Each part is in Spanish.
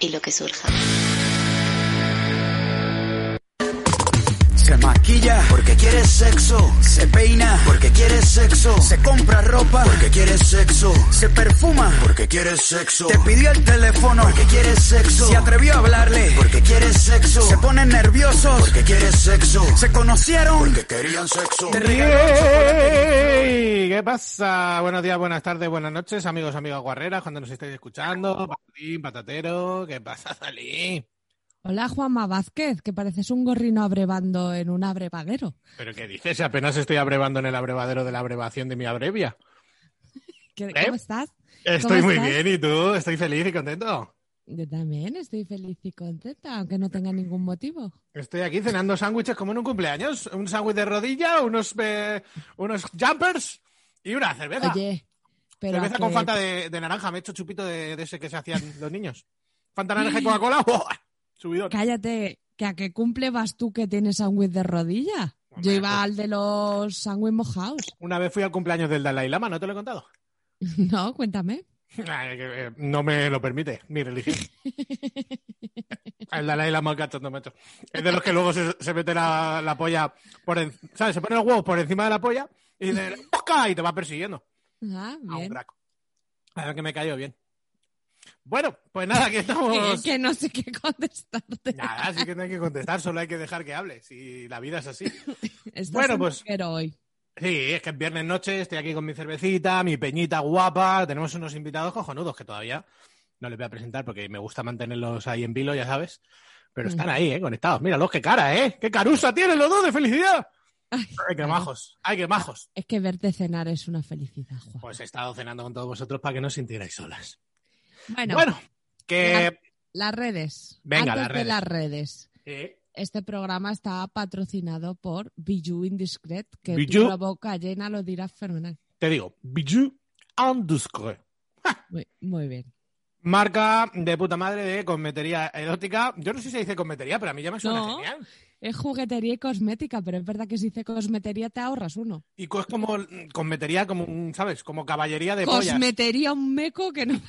Y lo que surja. Se maquilla porque quiere sexo. Se peina porque quiere sexo. Se compra ropa porque quiere sexo. Se perfuma porque quiere sexo. Te pidió el teléfono porque quiere sexo. Se atrevió a hablarle porque quiere sexo. Se ponen nerviosos porque quiere sexo. Se conocieron porque querían sexo. ¿Qué pasa? Buenos días, buenas tardes, buenas noches, amigos, amigas guarreras, cuando nos estáis escuchando. Patatín, patatero, ¿qué pasa, Salí? Hola, Juanma Vázquez, que pareces un gorrino abrevando en un abrevadero. ¿Pero qué dices? Apenas estoy abrevando en el abrevadero de la abrevación de mi abrevia. ¿Qué- ¿Eh? ¿Cómo estás? Estoy muy estás? bien, ¿y tú? Estoy feliz y contento. Yo también estoy feliz y contenta, aunque no tenga ningún motivo. Estoy aquí cenando sándwiches como en un cumpleaños. Un sándwich de rodilla, unos, eh, unos jumpers y una cerveza. Oye, pero cerveza con que- de, de naranja. Me he hecho chupito de, de ese que se hacían los niños. Fanta naranja y Coca-Cola. Cállate, que a qué cumple vas tú que tienes sándwich de rodilla. Yo iba pues- al de los sándwich mojados. Una vez fui al cumpleaños del Dalai Lama, ¿no te lo he contado? No, cuéntame. Eh, no me lo permite mi religión. El Dalai Lama macho. Es de los que luego se, se mete la, la polla por en- ¿sabes? Se pone los huevos por encima de la polla y dice y te va persiguiendo. Ah, A un crack. A ver que me cayó bien. Bueno, pues nada, aquí estamos. Que, que no sé qué contestarte. Nada, así que no hay que contestar, solo hay que dejar que hable. Si la vida es así. Bueno, pues- hoy. Sí, es que es viernes noche, estoy aquí con mi cervecita, mi peñita guapa, tenemos unos invitados cojonudos que todavía no les voy a presentar porque me gusta mantenerlos ahí en vilo, ya sabes. Pero están ahí, ¿eh? Conectados. Míralos, qué cara, ¿eh? ¡Qué carusa tienen los dos de felicidad! Ay, ¡Ay, qué majos! ¡Ay, qué majos! Es que verte cenar es una felicidad, Juan. Pues he estado cenando con todos vosotros para que no os sintierais solas. Bueno, Bueno, que... las redes. Venga, Antes las de redes. las redes. Eh, Este programa está patrocinado por Bijou Indiscret, que Bijou. la boca llena lo dirás fenomenal. te digo, Bijou Indiscret. Muy, muy bien. Marca de puta madre de cosmetería erótica. Yo no sé si se dice cosmetería, pero a mí ya me suena No. genial. Es juguetería y cosmética, pero es verdad que si dice cosmetería te ahorras uno. Y es como mm, cosmetería, como un, ¿sabes? Como caballería de pollas. Cosmetería un meco que no.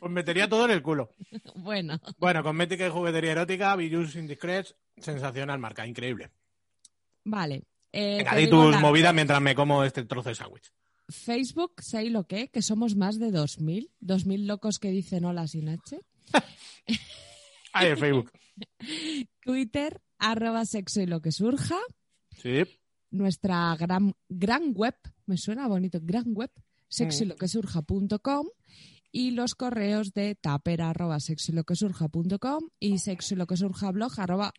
Cosmetería todo en el culo. Bueno, Bueno, cosmética y juguetería erótica, Bijous Indiscrets, sensacional marca, increíble. vale. Eh, Venga, di tus movidas mientras me como este trozo de sándwich. Facebook, sé lo que, que somos más de 2.000. 2.000 locos que dicen hola sin H. Ahí en Facebook. Twitter, arroba sexo y lo que surja. Sí. nuestra gran, gran web, me suena bonito, gran web, y los correos de taper arroba sexiloquesurja.com y sexiloquesurjablog arroba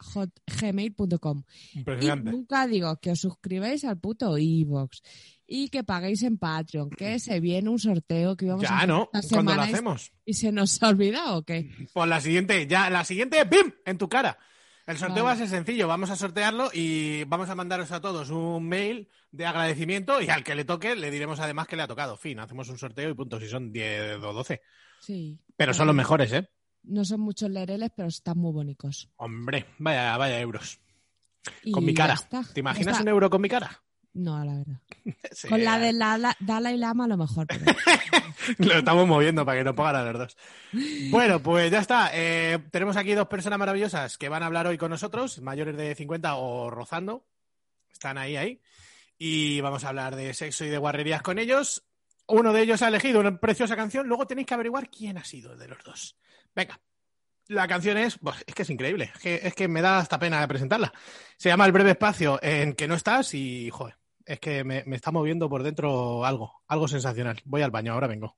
gmail.com. Y Impresionante. nunca digo que os suscribáis al puto iVoox y que paguéis en Patreon, que se viene un sorteo que íbamos a Ya, hacer ¿no? esta Cuando lo semana y- hacemos. y se nos ha olvidado o qué. Pues la siguiente, ya, la siguiente, ¡bim! En tu cara. El sorteo Vale. va a ser sencillo, vamos a sortearlo y vamos a mandaros a todos un mail de agradecimiento y al que le toque le diremos además que le ha tocado. Fin, hacemos un sorteo y punto, si son 10 o 12. Sí. Pero son los mejores, ¿eh? No son muchos lereles, pero están muy bonitos. Hombre, vaya, vaya euros. Y Con mi cara. ¿Te imaginas un euro con mi cara? No, la verdad. Sí, Con la de la, la- Dalai Lama a lo mejor. pero- Lo estamos moviendo para que no pongan a los dos. Bueno, pues ya está. Eh, tenemos aquí dos personas maravillosas que van a hablar hoy con nosotros, mayores de 50 o rozando. Están ahí, ahí. Y vamos a hablar de sexo y de guarrerías con ellos. Uno de ellos ha elegido una preciosa canción. Luego tenéis que averiguar quién ha sido de los dos. Venga. La canción es, es que es increíble, es que, es que me da hasta pena presentarla. Se llama El breve espacio en que no estás y, joder, es que me, me está moviendo por dentro algo, algo sensacional. Voy al baño, ahora vengo.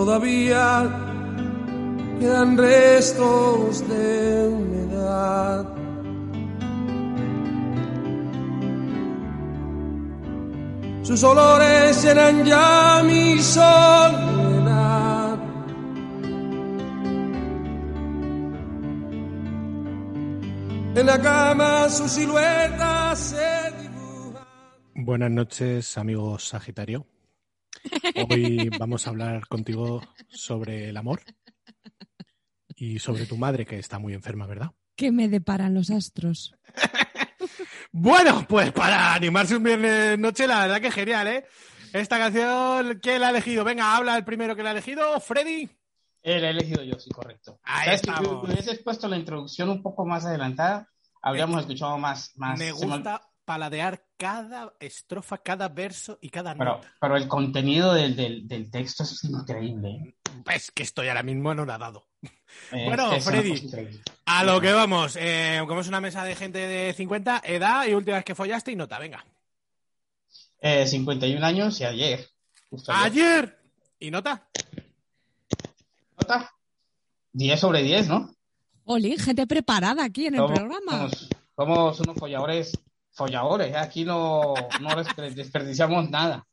Todavía quedan restos de humedad. Sus olores llenan ya mi soledad. En la cama su silueta se dibuja. Buenas noches, amigos Sagitario. Hoy vamos a hablar contigo sobre el amor y sobre tu madre que está muy enferma, ¿verdad? ¿Qué me deparan los astros? Bueno, pues para animarse un viernes noche, la verdad que genial, ¿eh? Esta canción, ¿quién la ha elegido? Venga, habla el primero que la ha elegido, Freddy. Eh, la he elegido yo, sí, correcto. Ahí ¿Sabes que estamos. si hubieses puesto la introducción un poco más adelantada, habríamos escuchado más. más Me se me- gusta paladear cada estrofa, cada verso y cada Pero, nota. pero el contenido del, del, del texto es increíble. ¿eh? Es que estoy ahora mismo anonadado. Eh, Bueno, Freddy. A lo que vamos, eh, como es una mesa de gente de 50, edad y última vez que follaste y nota, venga. Eh, 51 años y ayer. justo ayer. Ayer y nota. ¿Nota? 10 sobre 10, ¿no? Olin, gente preparada aquí en el programa. Somos, somos unos folladores, folladores. ¿eh? Aquí no, no desper- desperdiciamos nada.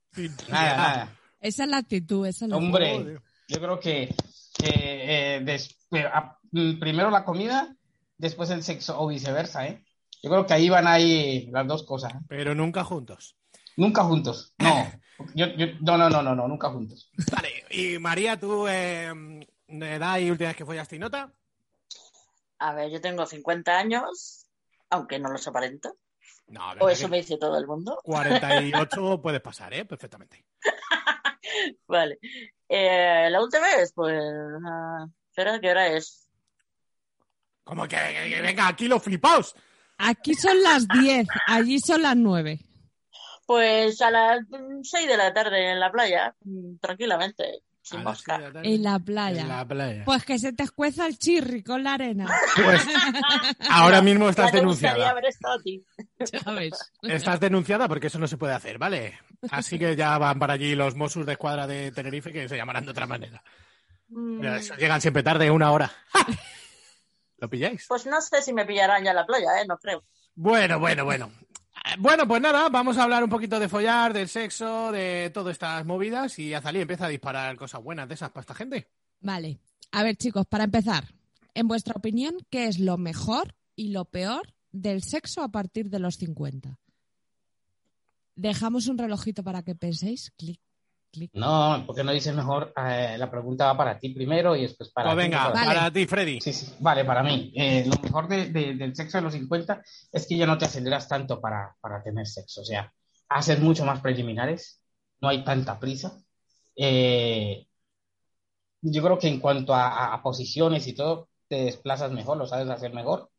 Nada, nada. Esa es la actitud, esa es la Hombre, Joder. yo creo que, que, eh, des- eh, a- mm, primero la comida, después el sexo o viceversa, ¿eh? Yo creo que ahí van ahí las dos cosas. ¿eh? Pero nunca juntos. Nunca juntos. No. Yo, yo- no, no, no, no, no, nunca juntos. Vale, y María, tú, eh, edad y última vez que follaste y nota. A ver, yo tengo 50 años, aunque no los aparento. No, O que eso me dice todo el mundo. 48 puedes pasar, ¿eh? Perfectamente. Vale. Eh, la última vez, pues. ah, espera, ¿qué hora es? Como que, que- que venga, aquí los flipaos. Aquí son las 10, allí son las 9. Pues a las 6 de la tarde en la playa, mm, tranquilamente, sin la tarde. En la playa. En la playa. Pues que se te escueza el chirri con la arena. Pues ahora mismo estás Ya denunciada. haber estado a ti. ¿Sabes? Estás denunciada porque eso no se puede hacer, ¿vale? Así que ya van para allí los Mossos de escuadra de Tenerife que se llamarán de otra manera. Mm, Llegan siempre tarde, una hora. ¿Lo pilláis? Pues no sé si me pillarán ya en la playa, ¿eh? No creo. Bueno, bueno, bueno. Bueno, pues nada, vamos a hablar un poquito de follar, del sexo, de todas estas movidas y Azalí empieza a disparar cosas buenas de esas para esta gente. Vale. A ver, chicos, para empezar, en vuestra opinión, ¿qué es lo mejor y lo peor del sexo a partir de los 50? Dejamos un relojito para que penséis. Clic, clic. No, porque no dices mejor, eh, la pregunta va para ti primero y después para Pues ti, venga, para- Vale. para ti, Freddy. Sí, sí, vale, para mí. Eh, lo mejor de- de- del sexo de los 50 es que ya no te aceleras tanto para, para tener sexo. O sea, haces mucho más preliminares, no hay tanta prisa. Eh, yo creo que en cuanto a, a- a posiciones y todo, te desplazas mejor, lo sabes hacer mejor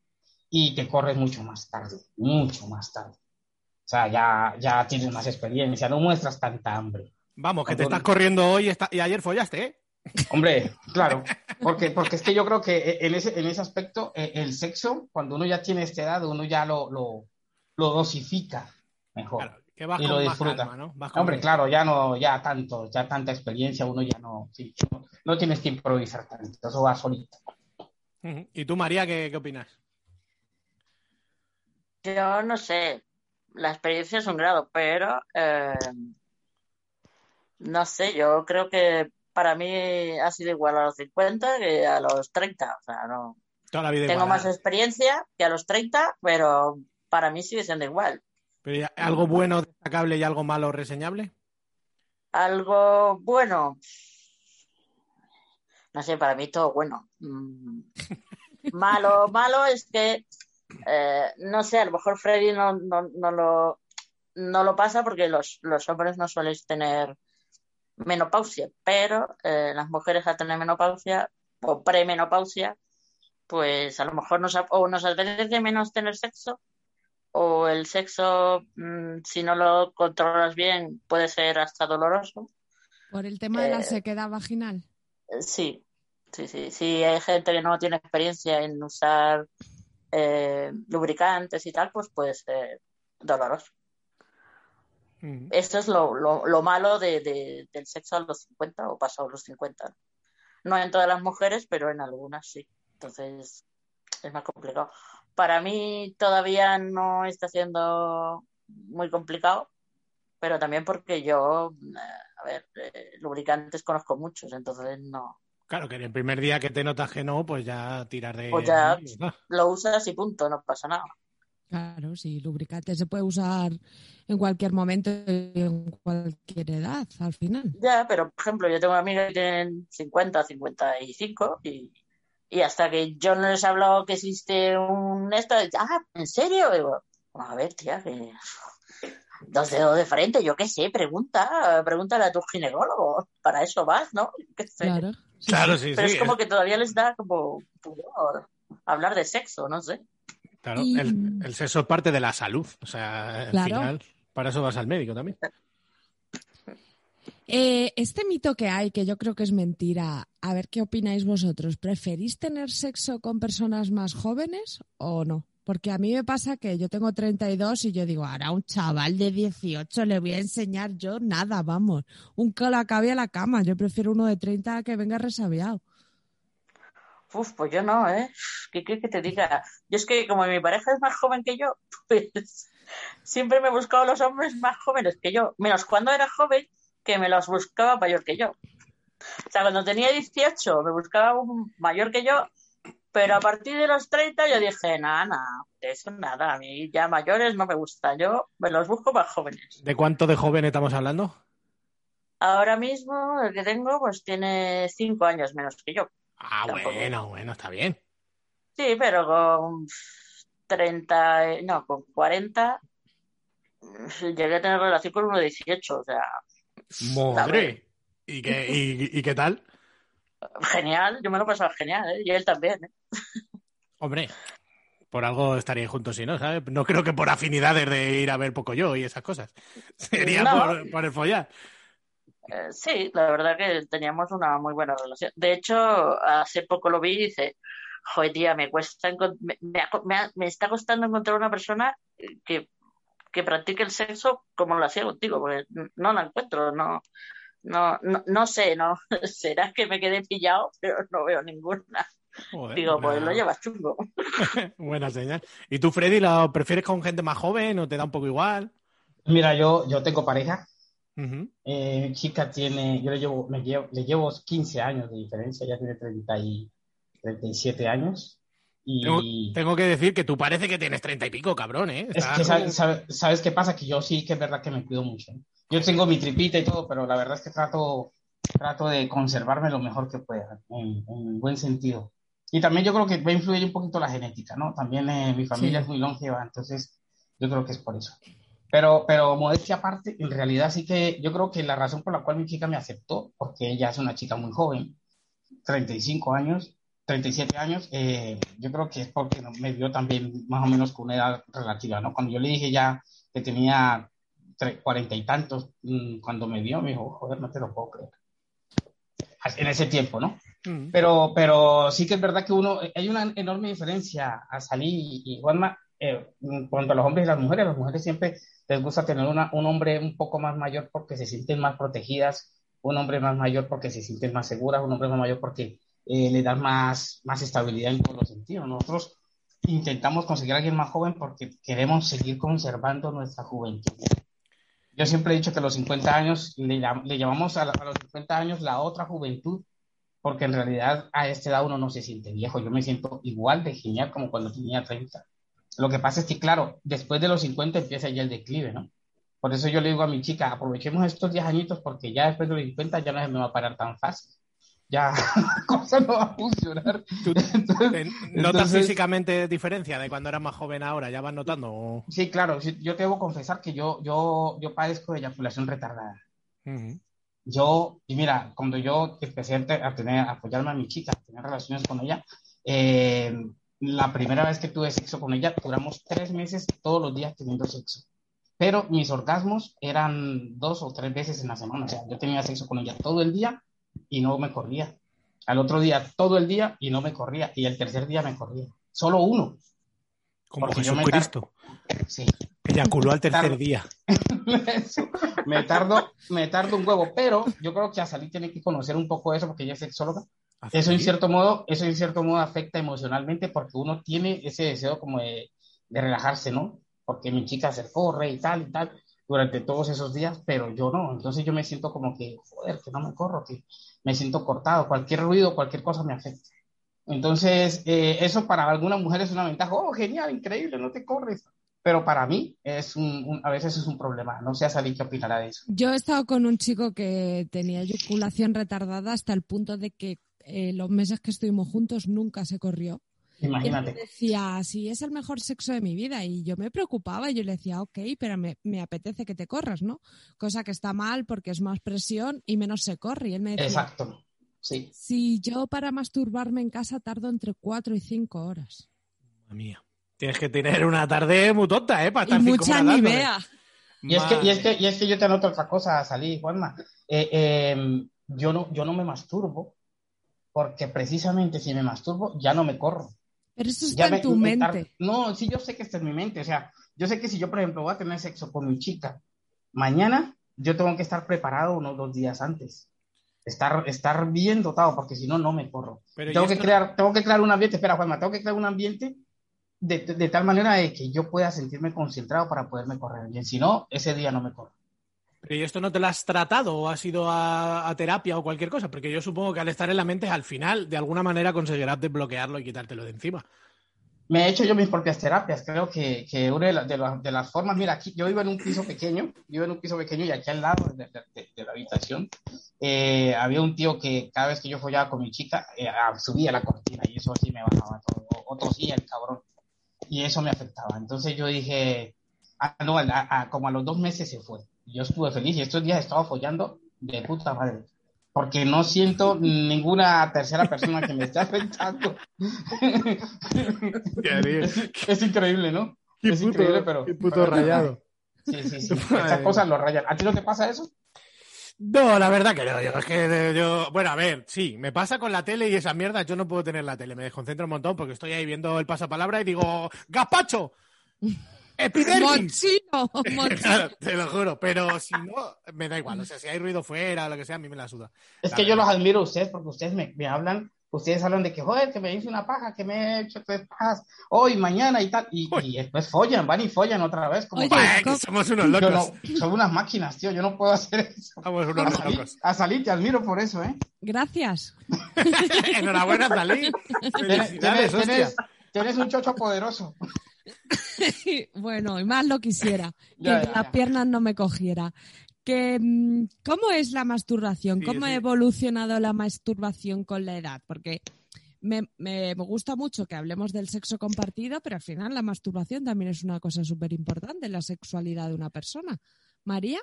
y te corres mucho más tarde, mucho más tarde. O sea, ya, ya tienes más experiencia, no muestras tanta hambre. Vamos, que te estás corriendo hoy y ayer follaste, ¿eh? Hombre, claro, porque, porque es que yo creo que en ese, en ese aspecto eh, el sexo, cuando uno ya tiene esta edad, uno ya lo, lo, lo dosifica mejor. Claro, que vas y con lo más disfruta. calma, ¿no? Vas con- Hombre, claro, ya no, ya tanto, ya tanta experiencia, uno ya no, sí, no, no tienes que improvisar tanto, eso va solito. ¿Y tú, María, qué, qué opinas? Yo no sé, la experiencia es un grado, pero eh, no sé, yo creo que para mí ha sido igual a los 50 que a los 30. O sea, no. Toda la vida Tengo igual, más ¿eh? experiencia que a los 30, pero para mí sigue siendo igual. Pero ¿y ¿Algo bueno, destacable y algo malo, reseñable? Algo bueno. No sé, para mí todo bueno. Mm. Malo, malo es que, eh, no sé, a lo mejor Freddy no, no, no lo, no lo pasa porque los, los hombres no suelen tener menopausia, pero eh, las mujeres al tener menopausia o premenopausia, pues a lo mejor nos, o nos apetece menos tener sexo o el sexo, mm, si no lo controlas bien, puede ser hasta doloroso. Por el tema de la Eh, sequedad vaginal. Sí, sí, sí. Si hay gente que no tiene experiencia en usar eh, lubricantes y tal, pues puede ser doloroso. Ujú. Esto es lo, lo, lo malo de, de- del sexo a los 50 o pasado los 50. No en todas las mujeres, pero en algunas sí. Entonces es más complicado. Para mí todavía no está siendo muy complicado, pero también porque yo, eh, a ver, eh, lubricantes conozco muchos, entonces no. Claro, que el primer día que te notas que no, pues ya tirar de... Pues ya lo usas y punto, no pasa nada. Claro, sí, lubricante se puede usar en cualquier momento y en cualquier edad, al final. Ya, pero por ejemplo, yo tengo amigos que tienen 50, 55 y, y hasta que yo no les he hablado que existe un esto, ah, ¿en serio? Digo, a ver, tía, que dos dedos de frente, yo qué sé, pregunta, pregúntale a tu ginecólogo, para eso vas, ¿no? Yo qué sé. Claro. sí, Claro, sí. Pero sí. es como que todavía les da como pudor hablar de sexo, no sé. Claro, Y- el, el sexo es parte de la salud. O sea, al Claro. final, para eso vas al médico también. Eh, este mito que hay, que yo creo que es mentira, a ver qué opináis vosotros. ¿Preferís tener sexo con personas más jóvenes o no? Porque a mí me pasa que yo tengo 32 y yo digo, ahora un chaval de 18 le voy a enseñar yo nada, vamos. Un calacabe a la cama. Yo prefiero uno de 30 que venga resabiado. Uf, pues yo no, ¿eh? ¿Qué quieres que te diga? Yo es que como mi pareja es más joven que yo, pues siempre me he buscado los hombres más jóvenes que yo, menos cuando era joven, que me los buscaba mayor que yo. O sea, cuando tenía 18 me buscaba un mayor que yo, pero a partir de los 30 yo dije, nada, nada, eso nada, a mí ya mayores no me gustan, yo me los busco más jóvenes. ¿De cuánto de joven estamos hablando? Ahora mismo el que tengo pues tiene 5 años menos que yo. Ah, Tampoco. bueno, bueno, está bien. Sí, pero con 30, eh, no, con 40 mm, llegué a tener relación con uno de 18, o sea, Madre. ¿Y qué, y, y qué tal? genial, yo me lo he pasado genial, ¿eh? Y él también, ¿eh? Hombre, por algo estaríais juntos si no, ¿sabes? No creo que por afinidades de ir a ver poco yo y esas cosas. Sería No. por, por el follar. Eh, sí, la verdad que teníamos una muy buena relación. De hecho, hace poco lo vi y dice, joder, tía, me cuesta, me, me me está costando encontrar una persona que, que practique el sexo como lo hacía contigo, porque no la encuentro, no, no, no, no sé, no, será que me quedé pillado, pero no veo ninguna. Joder, Digo, pues lo llevas chungo. buena señal. ¿Y tú, Freddy, lo prefieres con gente más joven o te da un poco igual? Mira, yo, yo tengo pareja, Ujú. eh, mi chica tiene, yo le llevo, me llevo, le llevo 15 años de diferencia, ella tiene 30 y 37 años. Tengo, Y tengo que decir que tú parece que tienes treinta y pico, cabrón, ¿eh? es que, ¿sabes, sabes, sabes qué pasa? Que yo sí que es verdad que me cuido mucho. Yo tengo mi tripita y todo, pero la verdad es que trato, trato de conservarme lo mejor que pueda, en, en buen sentido. Y también yo creo que va a influir un poquito la genética, ¿no? También eh, mi familia Sí. es muy longeva, entonces yo creo que es por eso. Pero, pero modestia aparte, en realidad sí que yo creo que la razón por la cual mi chica me aceptó, porque ella es una chica muy joven, 35 años, 37 años, eh, yo creo que es porque me vio también más o menos con una edad relativa, ¿no? Cuando yo le dije ya que tenía cuarenta y tantos, mm, cuando me vio, me dijo, joder, no te lo puedo creer. En ese tiempo, ¿no? Mm. Pero, pero sí que es verdad que uno, hay una enorme diferencia a salir y, y Juanma, eh, cuanto a los hombres y las mujeres, las mujeres siempre les gusta tener una, un hombre un poco más mayor porque se sienten más protegidas, un hombre más mayor porque se sienten más seguras, un hombre más mayor porque eh, le dan más, más estabilidad en todos los sentidos. Nosotros intentamos conseguir a alguien más joven porque queremos seguir conservando nuestra juventud. Yo siempre he dicho que los 50 años le, le llamamos a, la- a los 50 años la otra juventud porque en realidad a esta edad uno no se siente viejo. Yo me siento igual de genial como cuando tenía 30. Lo que pasa es que, claro, después de los 50 empieza ya el declive, ¿no? Por eso yo le digo a mi chica, aprovechemos estos 10 añitos porque ya después de los 50 ya no se me va a parar tan fácil. Ya la cosa no va a funcionar. ¿Tú te- ¿Notas Entonces- físicamente diferencia de cuando eras más joven ahora? ¿Ya vas notando? Sí, claro, yo te debo confesar que yo, yo, yo padezco de eyaculación retardada. Ujú. Yo, y mira, cuando yo empecé a tener, a apoyarme a mi chica, a tener relaciones con ella, eh, la primera vez que tuve sexo con ella, duramos tres meses todos los días teniendo sexo. Pero mis orgasmos eran dos o tres veces en la semana. O sea, yo tenía sexo con ella todo el día y no me corría. Al otro día todo el día y no me corría. Y el tercer día me corría. Solo uno. Como Porque yo me Jesucristo. Sí. Eyaculó al tercer día. Me tardo, me tardo un huevo, pero yo creo que Azalí tiene que conocer un poco eso porque ella es sexóloga. Eso en cierto modo, eso en cierto modo afecta emocionalmente porque uno tiene ese deseo como de, de relajarse, ¿no? Porque mi chica se corre y tal y tal durante todos esos días, pero yo no. Entonces yo me siento como que, joder, que no me corro, que me siento cortado. Cualquier ruido, cualquier cosa me afecta. Entonces, eh, eso para algunas mujeres es una ventaja. Oh, genial, increíble, no te corres. Pero para mí es un, un- a veces es un problema. No sé Azalí qué opinará de eso. Yo he estado con un chico que tenía eyaculación retardada hasta el punto de que eh, los meses que estuvimos juntos nunca se corrió. Y me Imagínate. decía, sí, es el mejor sexo de mi vida. Y yo me preocupaba y yo le decía, ok, pero me, me apetece que te corras, ¿no? Cosa que está mal porque es más presión y menos se corre. Y él me decía, Exacto. Sí. si yo para masturbarme en casa tardo entre cuatro y cinco horas. Madre mía. Tienes que tener una tarde muy tonta, ¿eh? Para Y estar cinco mucha ni vea. Y es, que, y, es Madre. que, y es que yo te anoto otra cosa, Salí, Juanma. Eh, eh, yo, no, yo no me masturbo porque precisamente si me masturbo ya no me corro. Pero eso Ya está me- en tu me tar- mente. No, sí, yo sé que está en mi mente. O sea, yo sé que si yo, por ejemplo, voy a tener sexo con mi chica, mañana yo tengo que estar preparado unos dos días antes. Estar, estar bien dotado, porque si no, no me corro. Pero tengo ¿y que, esto- crear, tengo que crear un ambiente, espera, Juanma, tengo que crear un ambiente de, de- de tal manera de que yo pueda sentirme concentrado para poderme correr bien. Si no, ese día no me corro. ¿Y esto no te lo has tratado o has ido a, a terapia o cualquier cosa? Porque yo supongo que al estar en la mente, al final, de alguna manera conseguirás desbloquearlo y quitártelo de encima. Me he hecho yo mis propias terapias. Creo que, que una de, la- de la- de las formas, mira, aquí yo vivo en un piso pequeño, vivo en un piso pequeño y aquí al lado de- de la habitación eh, había un tío que cada vez que yo follaba con mi chica eh, ah, subía la cortina y eso sí me bajaba todo. Otro sí, el cabrón. Y eso me afectaba. Entonces yo dije, ah, no, a- a- como a los dos meses se fue. Yo estuve feliz y estos días estaba follando de puta madre. Porque no siento ninguna tercera persona que me esté afectando. es, es increíble, ¿no? Qué es puto- increíble, pero. qué puto pero rayado. Sí, sí, sí. Estas cosas lo rayan. ¿A ti no te pasa eso? No, la verdad que no. Yo, es que yo, bueno, a ver, sí, me pasa con la tele y esas mierdas. Yo no puedo tener la tele, me desconcentro un montón porque estoy ahí viendo el pasapalabra y digo, ¡Gazpacho! ¡Epidermis! Mochino, mochino. Claro, te lo juro, pero si no, me da igual. O sea, si hay ruido fuera o lo que sea, a mí me la suda. Es La que yo los admiro a ustedes porque ustedes me, me hablan, ustedes hablan de que, joder, que me hice una paja, que me he hecho tres pajas hoy, mañana y tal. Y, y después follan, van y follan otra vez. Como, Oye, Ay, ¿cómo- que somos unos locos. no, son unas máquinas, tío, yo no puedo hacer eso. Somos A unos salir, locos. a salir, te admiro por eso, ¿eh? Gracias. Enhorabuena, Dalí. Tienes, Felicidades, hostia. tienes- tienes un chocho poderoso. bueno, y más lo quisiera, que Ya, de ya, las ya. piernas no me cogiera. Que, mm, ¿Cómo es la masturbación? Sí, ¿Cómo sí. ha evolucionado la masturbación con la edad? Porque me, me- me gusta mucho que hablemos del sexo compartido, pero al final la masturbación también es una cosa súper importante en la sexualidad de una persona. María,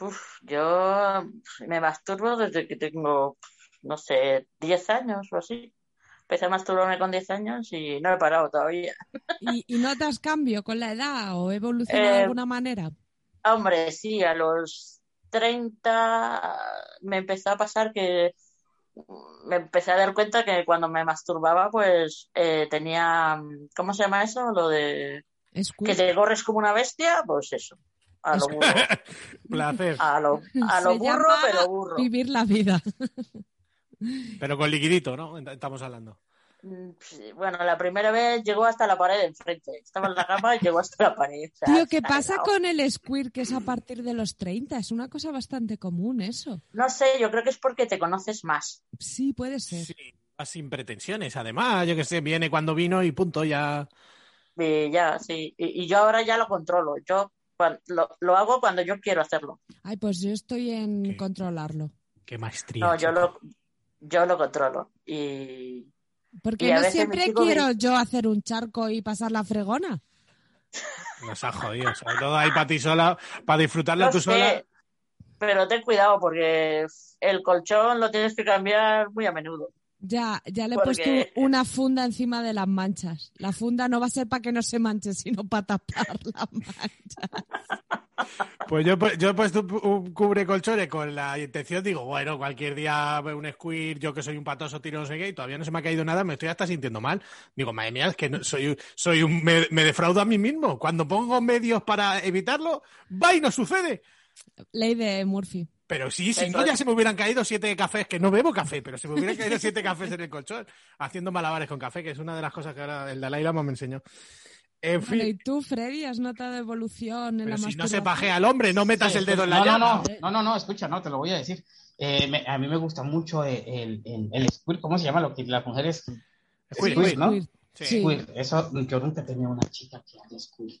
Uf, yo me masturbo desde que tengo, no sé, 10 años o así. Empecé a masturbarme con 10 años y no he parado todavía. ¿Y, y notas cambio con la edad o evoluciona de Eh, alguna manera? Hombre, sí, a los 30 me empezó a pasar que me empecé a dar cuenta que cuando me masturbaba, pues eh, tenía, ¿cómo se llama eso? Lo de que Squirt. te corres como una bestia, pues eso, a lo burro, Placer. a lo, a lo burro, pero burro. Vivir la vida. Pero con liquidito, ¿no? Estamos hablando. Mm, Bueno, la primera vez llegó hasta la pared de enfrente. Estaba en la cama y llegó hasta la pared. o sea, Tío, ¿qué pasa con el squirt que es a partir de los 30? Es una cosa bastante común eso. No sé, yo creo que es porque te conoces más. Sí, puede ser. Sí, vas sin pretensiones. Además, yo que sé, viene cuando vino y punto, ya. Y ya, sí. Y, y yo ahora ya lo controlo. Yo lo, lo hago cuando yo quiero hacerlo. Ay, pues yo estoy en ¿Qué? controlarlo. Qué maestría. No, yo lo, yo lo controlo. Y Porque Y no siempre quiero me- yo hacer un charco y pasar la fregona. Nos ha jodido. Sobre todo ahí para ti sola, para disfrutarlo no tú sé, sola. pero ten cuidado porque el colchón lo tienes que cambiar muy a menudo. Ya, ya le he Porque- puesto una funda encima de las manchas. La funda no va a ser para que no se manche, sino para tapar las manchas. Pues yo, yo he puesto un- un cubre colchones con la intención, digo, bueno, cualquier día veo un squirt, yo que soy un patoso tiro no sé qué, y todavía no se me ha caído nada, me estoy hasta sintiendo mal. Digo, madre mía, es que no- soy, soy un, me, me defraudo a mí mismo. Cuando pongo medios para evitarlo, va y no sucede. Ley de Murphy. Pero sí, si no, ya se me hubieran caído siete cafés, que no bebo café, pero se me hubieran caído siete cafés en el colchón, haciendo malabares con café, que es una de las cosas que ahora el Dalai Lama me enseñó. En Bueno, ¿y fin, tú, Freddy, has notado evolución en pero la si no se pajea al hombre, no metas Sí, el dedo en la no, no, llama. no, no, no, no, escucha, no, te lo voy a decir. Eh, me- a mí me gusta mucho el, el, el, el squirt, ¿cómo se llama? Lo que las mujeres Squirt, Squirt, squirt. ¿no? Squirt. Sí. Squirt, eso, yo nunca tenido una chica que haga squirt.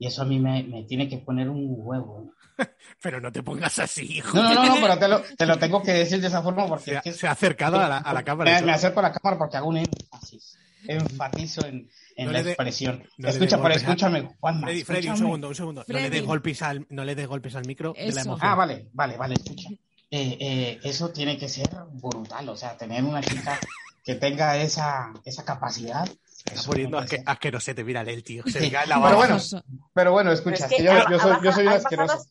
Y eso a mí me, me tiene que poner un huevo. Pero no te pongas así, hijo. No, no, no, no, pero te lo, te lo tengo que decir de esa forma porque Se es ha, que se ha acercado a la, a la cámara. me, me acerco a la cámara porque hago un énfasis. Enfatizo en, en No la dé- expresión. no Escucha, pero escúchame, Juanma. Freddy, Freddy, un escúchame. segundo, un segundo. No le Freddy. des golpes al, no le des golpes al micro de la emoción. Ah, vale, vale, vale, escucha. Eh, eh, eso tiene que ser brutal, o sea, tener una chica que tenga esa, esa capacidad. Está poniendo asque- asquerosete, mírale el tío. Se cae la pero bueno. Pero bueno, Pero escucha, es que yo, yo soy, yo soy un asqueroso. bajado-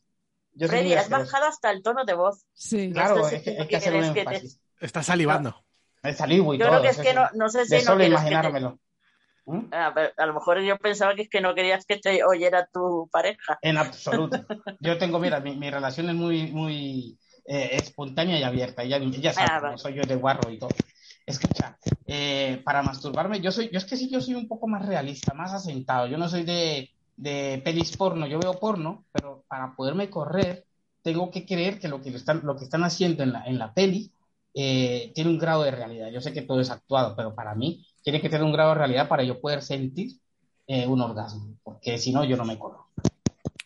Yo soy Freddy, has bajado hasta el tono de voz. Sí. Claro, es que hay que hacer un quieres que te- énfasis. Está salivando. Yo todo. creo que es eso que no, no sé si de no solo quieres que te- imaginármelo. ¿Mm? Ah, pero a lo mejor yo pensaba que es que no querías que te oyera tu pareja. En absoluto. Yo tengo, mira, mi, mi relación es muy, muy eh, espontánea y abierta. Ella, ella sabe, Ah, vale. soy yo de guarro y todo. Escucha, eh, para masturbarme, yo soy, yo es que sí, yo soy un poco más realista, más asentado. Yo no soy de, de pelis porno, yo veo porno, pero para poderme correr, tengo que creer que lo que están, lo que están haciendo en la, en la peli eh, tiene un grado de realidad. Yo sé que todo es actuado, pero para mí tiene que tener un grado de realidad para yo poder sentir eh, un orgasmo, porque si no, yo no me corro.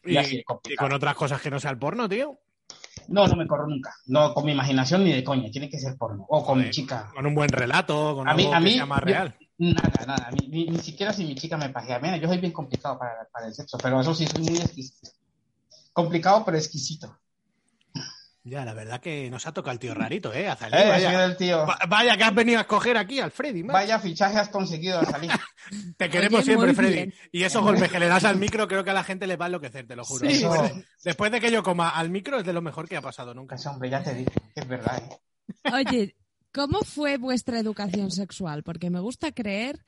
Y, Y y con otras cosas que no sea el porno, tío. No, no me corro nunca. No con mi imaginación ni de coña. Tiene que ser porno. O con Joder, mi chica. Con un buen relato, con A mí- algo a que mí- sea más yo- real. Nada, nada. Ni, ni- ni siquiera si mi chica me pajea. Mira, yo soy bien complicado para, para el sexo, pero eso sí, soy muy exquisito. Complicado, pero exquisito. Ya, la verdad que nos ha tocado el tío rarito, ¿eh? Azalí, Eh, vaya, del tío. Va- vaya que has venido a escoger aquí al Freddy, macho. Vaya fichaje has conseguido a salir. Te queremos Oye, siempre, Freddy. bien. Y esos golpes que le das al micro creo que a la gente les va a enloquecer, te lo juro. Sí. Después, Eso, de, después de que yo coma al micro es de lo mejor que ha pasado nunca. ese hombre, ya te digo. que Es verdad, ¿eh? Oye, ¿cómo fue vuestra educación sexual? Porque me gusta creer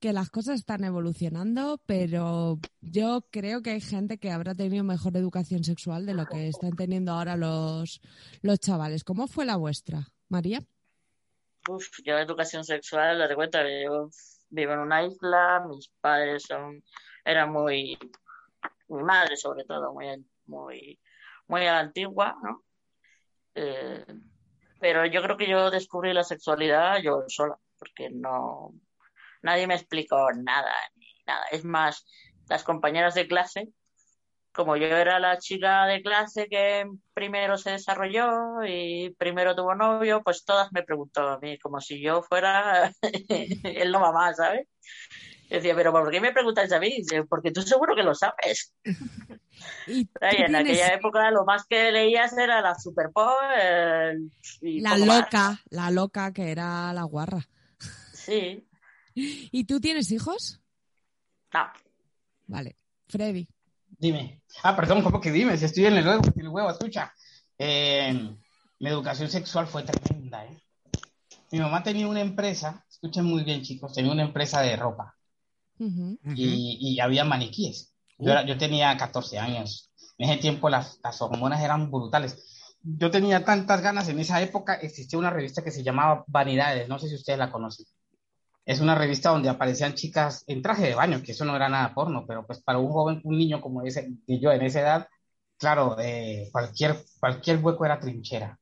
que las cosas están evolucionando, pero yo creo que hay gente que habrá tenido mejor educación sexual de lo que están teniendo ahora los, los chavales. ¿Cómo fue la vuestra, María? Uf, yo educación sexual, date cuenta que yo vivo en una isla, mis padres son, eran muy, mi madre sobre todo, muy, muy, muy la antigua, ¿no? Eh, pero yo creo que yo descubrí la sexualidad yo sola, porque no, nadie me explicó nada, ni nada. Es más, las compañeras de clase, como yo era la chica de clase que primero se desarrolló y primero tuvo novio, pues todas me preguntaban a mí, como si yo fuera el no mamá, ¿sabes? Yo decía, pero ¿por qué me preguntáis a mí? Porque tú seguro que lo sabes. Y en tienes aquella época lo más que leías era la Super Pop, el- y la más. loca, la loca que era la guarra. Sí. ¿Y tú tienes hijos? No. Vale. Freddy. Dime. Ah, perdón, ¿cómo que dime? Si estoy en el huevo, en el huevo, escucha. Eh, mi educación sexual fue tremenda, ¿eh? Mi mamá tenía una empresa, escuchen muy bien, chicos, tenía una empresa de ropa Ujú. y, y había maniquíes. Yo, era- yo tenía 14 años. En ese tiempo las, las hormonas eran brutales. Yo tenía tantas ganas, en esa época existía una revista que se llamaba Vanidades, no sé si ustedes la conocen. Es una revista donde aparecían chicas en traje de baño, que eso no era nada porno, pero pues para un joven, un niño como ese, y yo en esa edad, claro, eh, cualquier, cualquier hueco era trinchera.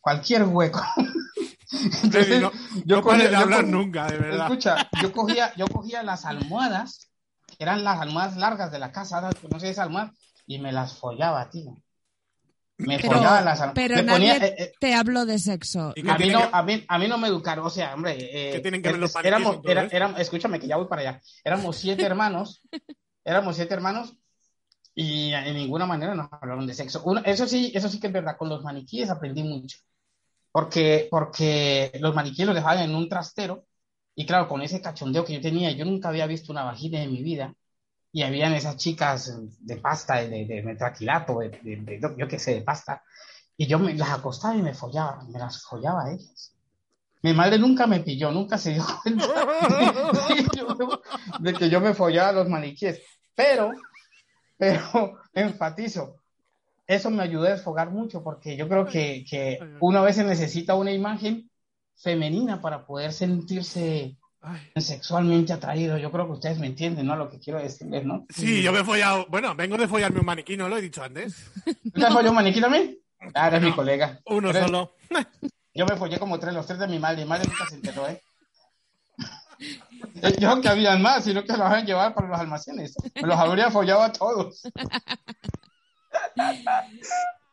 Cualquier hueco. No, yo no cogía- de yo hablar cogía- nunca, de verdad. Escucha, yo cogía, yo cogía las almohadas, que eran las almohadas largas de la casa, ¿no? no sé esas almohadas, y me las follaba, tío. Me Pero, follaba las pero Me nadie ponía, eh, eh, te habló de sexo. ¿Y qué a mí, no, que- a, mí, a mí no me educaron, o sea, hombre, eh, ¿Qué tienen que ver los éramos, era- escúchame que ya voy para allá, éramos siete hermanos, éramos siete hermanos, y en ninguna manera nos hablaron de sexo. Uno- eso sí, eso sí que es verdad, con los maniquíes aprendí mucho, porque, porque los maniquíes los dejaban en un trastero, y claro, con ese cachondeo que yo tenía, yo nunca había visto una vagina en mi vida, y habían esas chicas de pasta, de, de, metraquilato, de, de- de- yo, qué sé, de pasta, y yo me las acostaba y me follaba, me las follaba a ellas. Mi madre nunca me pilló, nunca se dio cuenta de que yo, me follaba a los maniquíes, pero, pero enfatizo, eso me ayudó a desfogar mucho porque yo creo que, que uno a veces necesita una imagen femenina para poder sentirse Ay. sexualmente atraído. Yo creo que ustedes me entienden, ¿no? Lo que quiero decirles, ¿no? Sí, yo me he follado. Bueno, vengo de follarme un maniquí, ¿no lo he dicho antes? ¿Tú te has follado un maniquí también? Ah, eres mi colega. Uno solo. Yo me follé como tres, los tres de mi madre. Mi madre nunca se enteró, ¿eh? Yo que habían más, sino que los habían llevado para los almacenes. Me los habría follado a todos.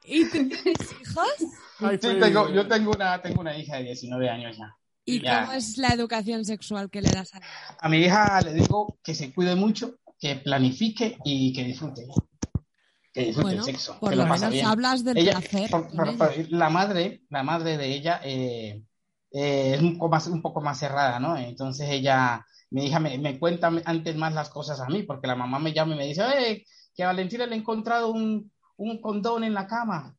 ¿Y tú tienes hijos? Sí, Freddy. tengo, yo tengo una, tengo una hija de 19 años ya. ¿Y Ya. cómo es la educación sexual que le das a A mi hija le digo que se cuide mucho, que planifique y que disfrute. Que disfrute Bueno, el sexo. por que lo pasa menos bien. hablas del Ella- placer. por- por- por- la madre, la madre de ella eh, eh, es un poco más, un poco más cerrada, ¿no? Entonces ella, mi hija me, me cuenta antes más las cosas a mí, porque la mamá me llama y me dice, "Eh, que a Valentina le he encontrado un, un condón en la cama.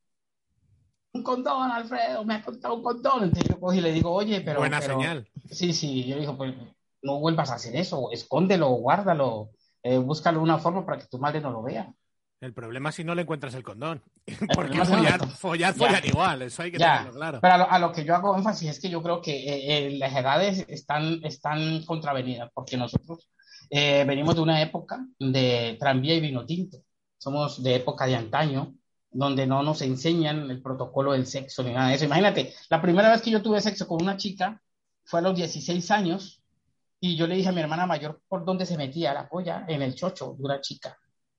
Un condón, Alfredo, me ha contado un condón. Entonces yo cojo y le digo, oye, pero... Buena pero- señal. Sí, sí, yo digo, pues no vuelvas a hacer eso, escóndelo, guárdalo, eh, búscalo una forma para que tu madre no lo vea. El problema es si no le encuentras el condón. Porque problema es que no follar, follar, follar igual. Eso hay que Ya, tenerlo claro. pero a lo, a lo que yo hago énfasis es que yo creo que eh, eh, las edades están, están contravenidas, porque nosotros eh, venimos de una época de tranvía y vino tinto. Somos de época de antaño, donde no nos enseñan el protocolo del sexo ni nada de eso. Imagínate, la primera vez que yo tuve sexo con una chica fue a los 16 años y yo le dije a mi hermana mayor por dónde se metía la polla en el chocho de una chica,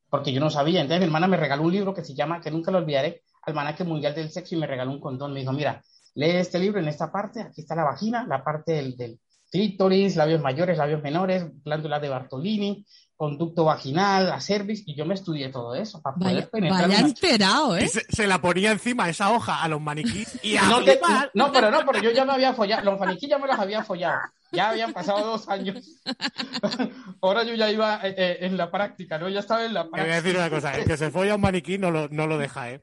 porque yo no sabía. Entonces mi hermana me regaló un libro que se llama, que nunca lo olvidaré, Almanaque Mundial del Sexo y me regaló un condón. Me dijo, mira, lee este libro en esta parte, aquí está la vagina, la parte del, del clítoris, labios mayores, labios menores, glándula de Bartolini, conducto vaginal, la cervix, y yo me estudié todo eso para poder Vaya, penetrar vaya enterado, ¿eh? se, se la ponía encima esa hoja a los maniquís y a No, te- no, pero no, pero yo ya me había follado, los maniquí ya me los había follado, ya habían pasado dos años. Ahora yo ya iba eh, eh, en la práctica, ¿no? Ya estaba en la Te voy a decir práctica. una cosa, el que se folla un maniquí no lo, no lo deja, ¿eh?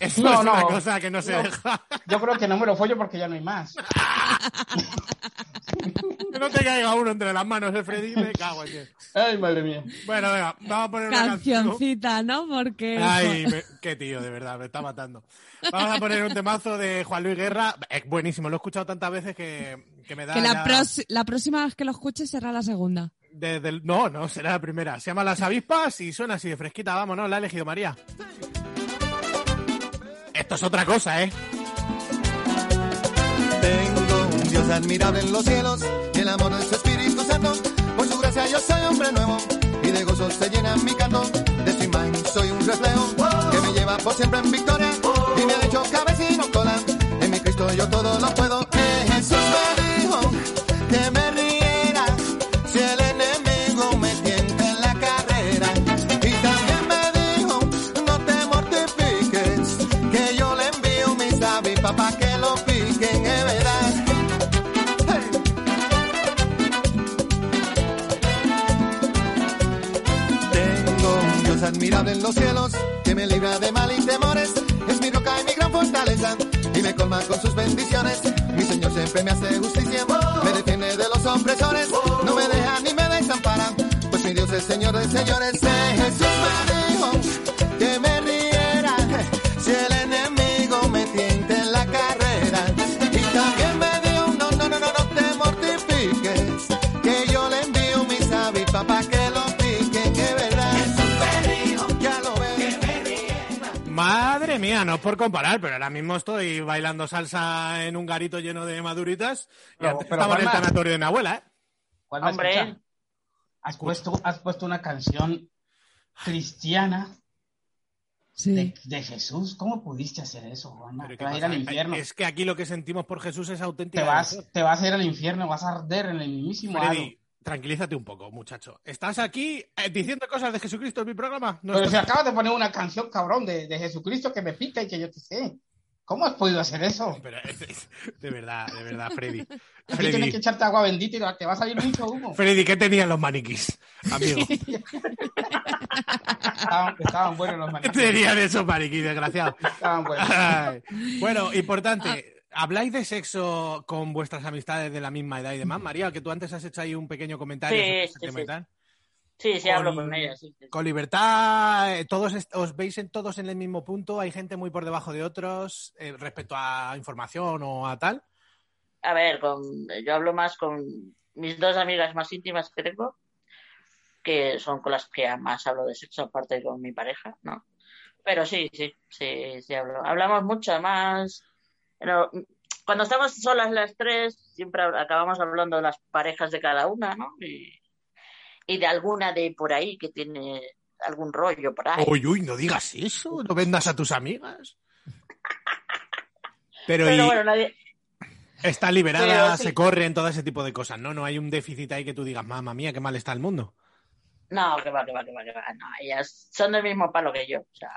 Eso No, es una cosa que no se No. deja. Yo creo que no me lo follo porque ya no hay más. Que no te caiga uno entre las manos, ¿eh, Freddy? Me cago en Dios. Ay, madre mía. Bueno, venga, vamos a poner una canción. Cancioncita, ¿no? Porque. Ay, me- qué tío, de verdad, me está matando. Vamos a poner un temazo de Juan Luis Guerra. Es buenísimo, lo he escuchado tantas veces que, que me da. que la, ya- la próxima vez que lo escuches será la segunda. desde el- No, no, será la primera. Se llama Las Avispas y suena así de fresquita. Vámonos, la ha elegido María. Es otra cosa, ¿eh? Tengo un Dios admirable en los cielos y el amor de su Espíritu Santo. Por su gracia yo soy hombre nuevo y de gozo se llena mi canto. De su imagen soy un reflejo que me lleva por siempre en victoria y me ha hecho cabeza y no cola. En mi Cristo yo todo lo puedo. Con sus bendiciones. Mi Señor siempre me hace justicia, me defiende de los opresores, no me deja ni me desampara, pues mi Dios es Señor de señores. Eh, Jesús me No es por comparar, pero ahora mismo estoy bailando salsa en un garito lleno de maduritas y Pero- antes pero, estaba en el Juanma. tanatorio de mi abuela, ¿eh? Juanma, Hombre. escucha, Has puesto, has puesto una canción cristiana Sí. de, de Jesús. ¿Cómo pudiste hacer eso, Juanma? Te ¿qué vas a ir al infierno. Es que aquí lo que sentimos por Jesús es auténtica. Te vas, te vas a ir al infierno, vas a arder en el mismísimo. Freddy, tranquilízate un poco, muchacho. ¿Estás aquí eh, diciendo cosas de Jesucristo en mi programa? No Pero si estás- acabas de poner una canción, cabrón, de, de Jesucristo que me pica y que yo te sé. ¿Cómo has podido hacer eso? Pero, es- de verdad, de verdad, Freddy. Aquí tienes que Freddy, echarte agua bendita y te va a salir mucho humo. Freddy, ¿qué tenían los maniquís, amigo? Estaban, estaban buenos los ¿Qué maniquíes. tenían esos maniquís, desgraciado? Estaban buenos. Ay. Bueno, importante. ¿Habláis de sexo con vuestras amistades de la misma edad y demás? María, que tú antes has hecho ahí un pequeño comentario Sí, sobre ese sí, tema sí. y tal. Sí, sí, Con- hablo con ella. Sí, sí. Con libertad, eh, todos os veis en todos en el mismo punto, hay gente muy por debajo de otros eh, respecto a información o a tal. A ver, con, yo hablo más con mis dos amigas más íntimas que tengo, que son con las que más hablo de sexo, aparte de con mi pareja, ¿no? Pero sí, sí, sí, sí hablo. Hablamos mucho, además, pero, cuando estamos solas las tres, siempre acabamos hablando de las parejas de cada una, ¿no? Y, y de alguna de por ahí que tiene algún rollo por ahí. Uy, uy, no digas eso, no vendas a tus amigas. Pero, Pero y bueno, nadie, está liberada, sí. se corren, todo ese tipo de cosas, ¿no? No hay un déficit ahí que tú digas, mamá mía, qué mal está el mundo. no, que va, que va, que va, que va, no, ellas son del mismo palo que yo, o sea,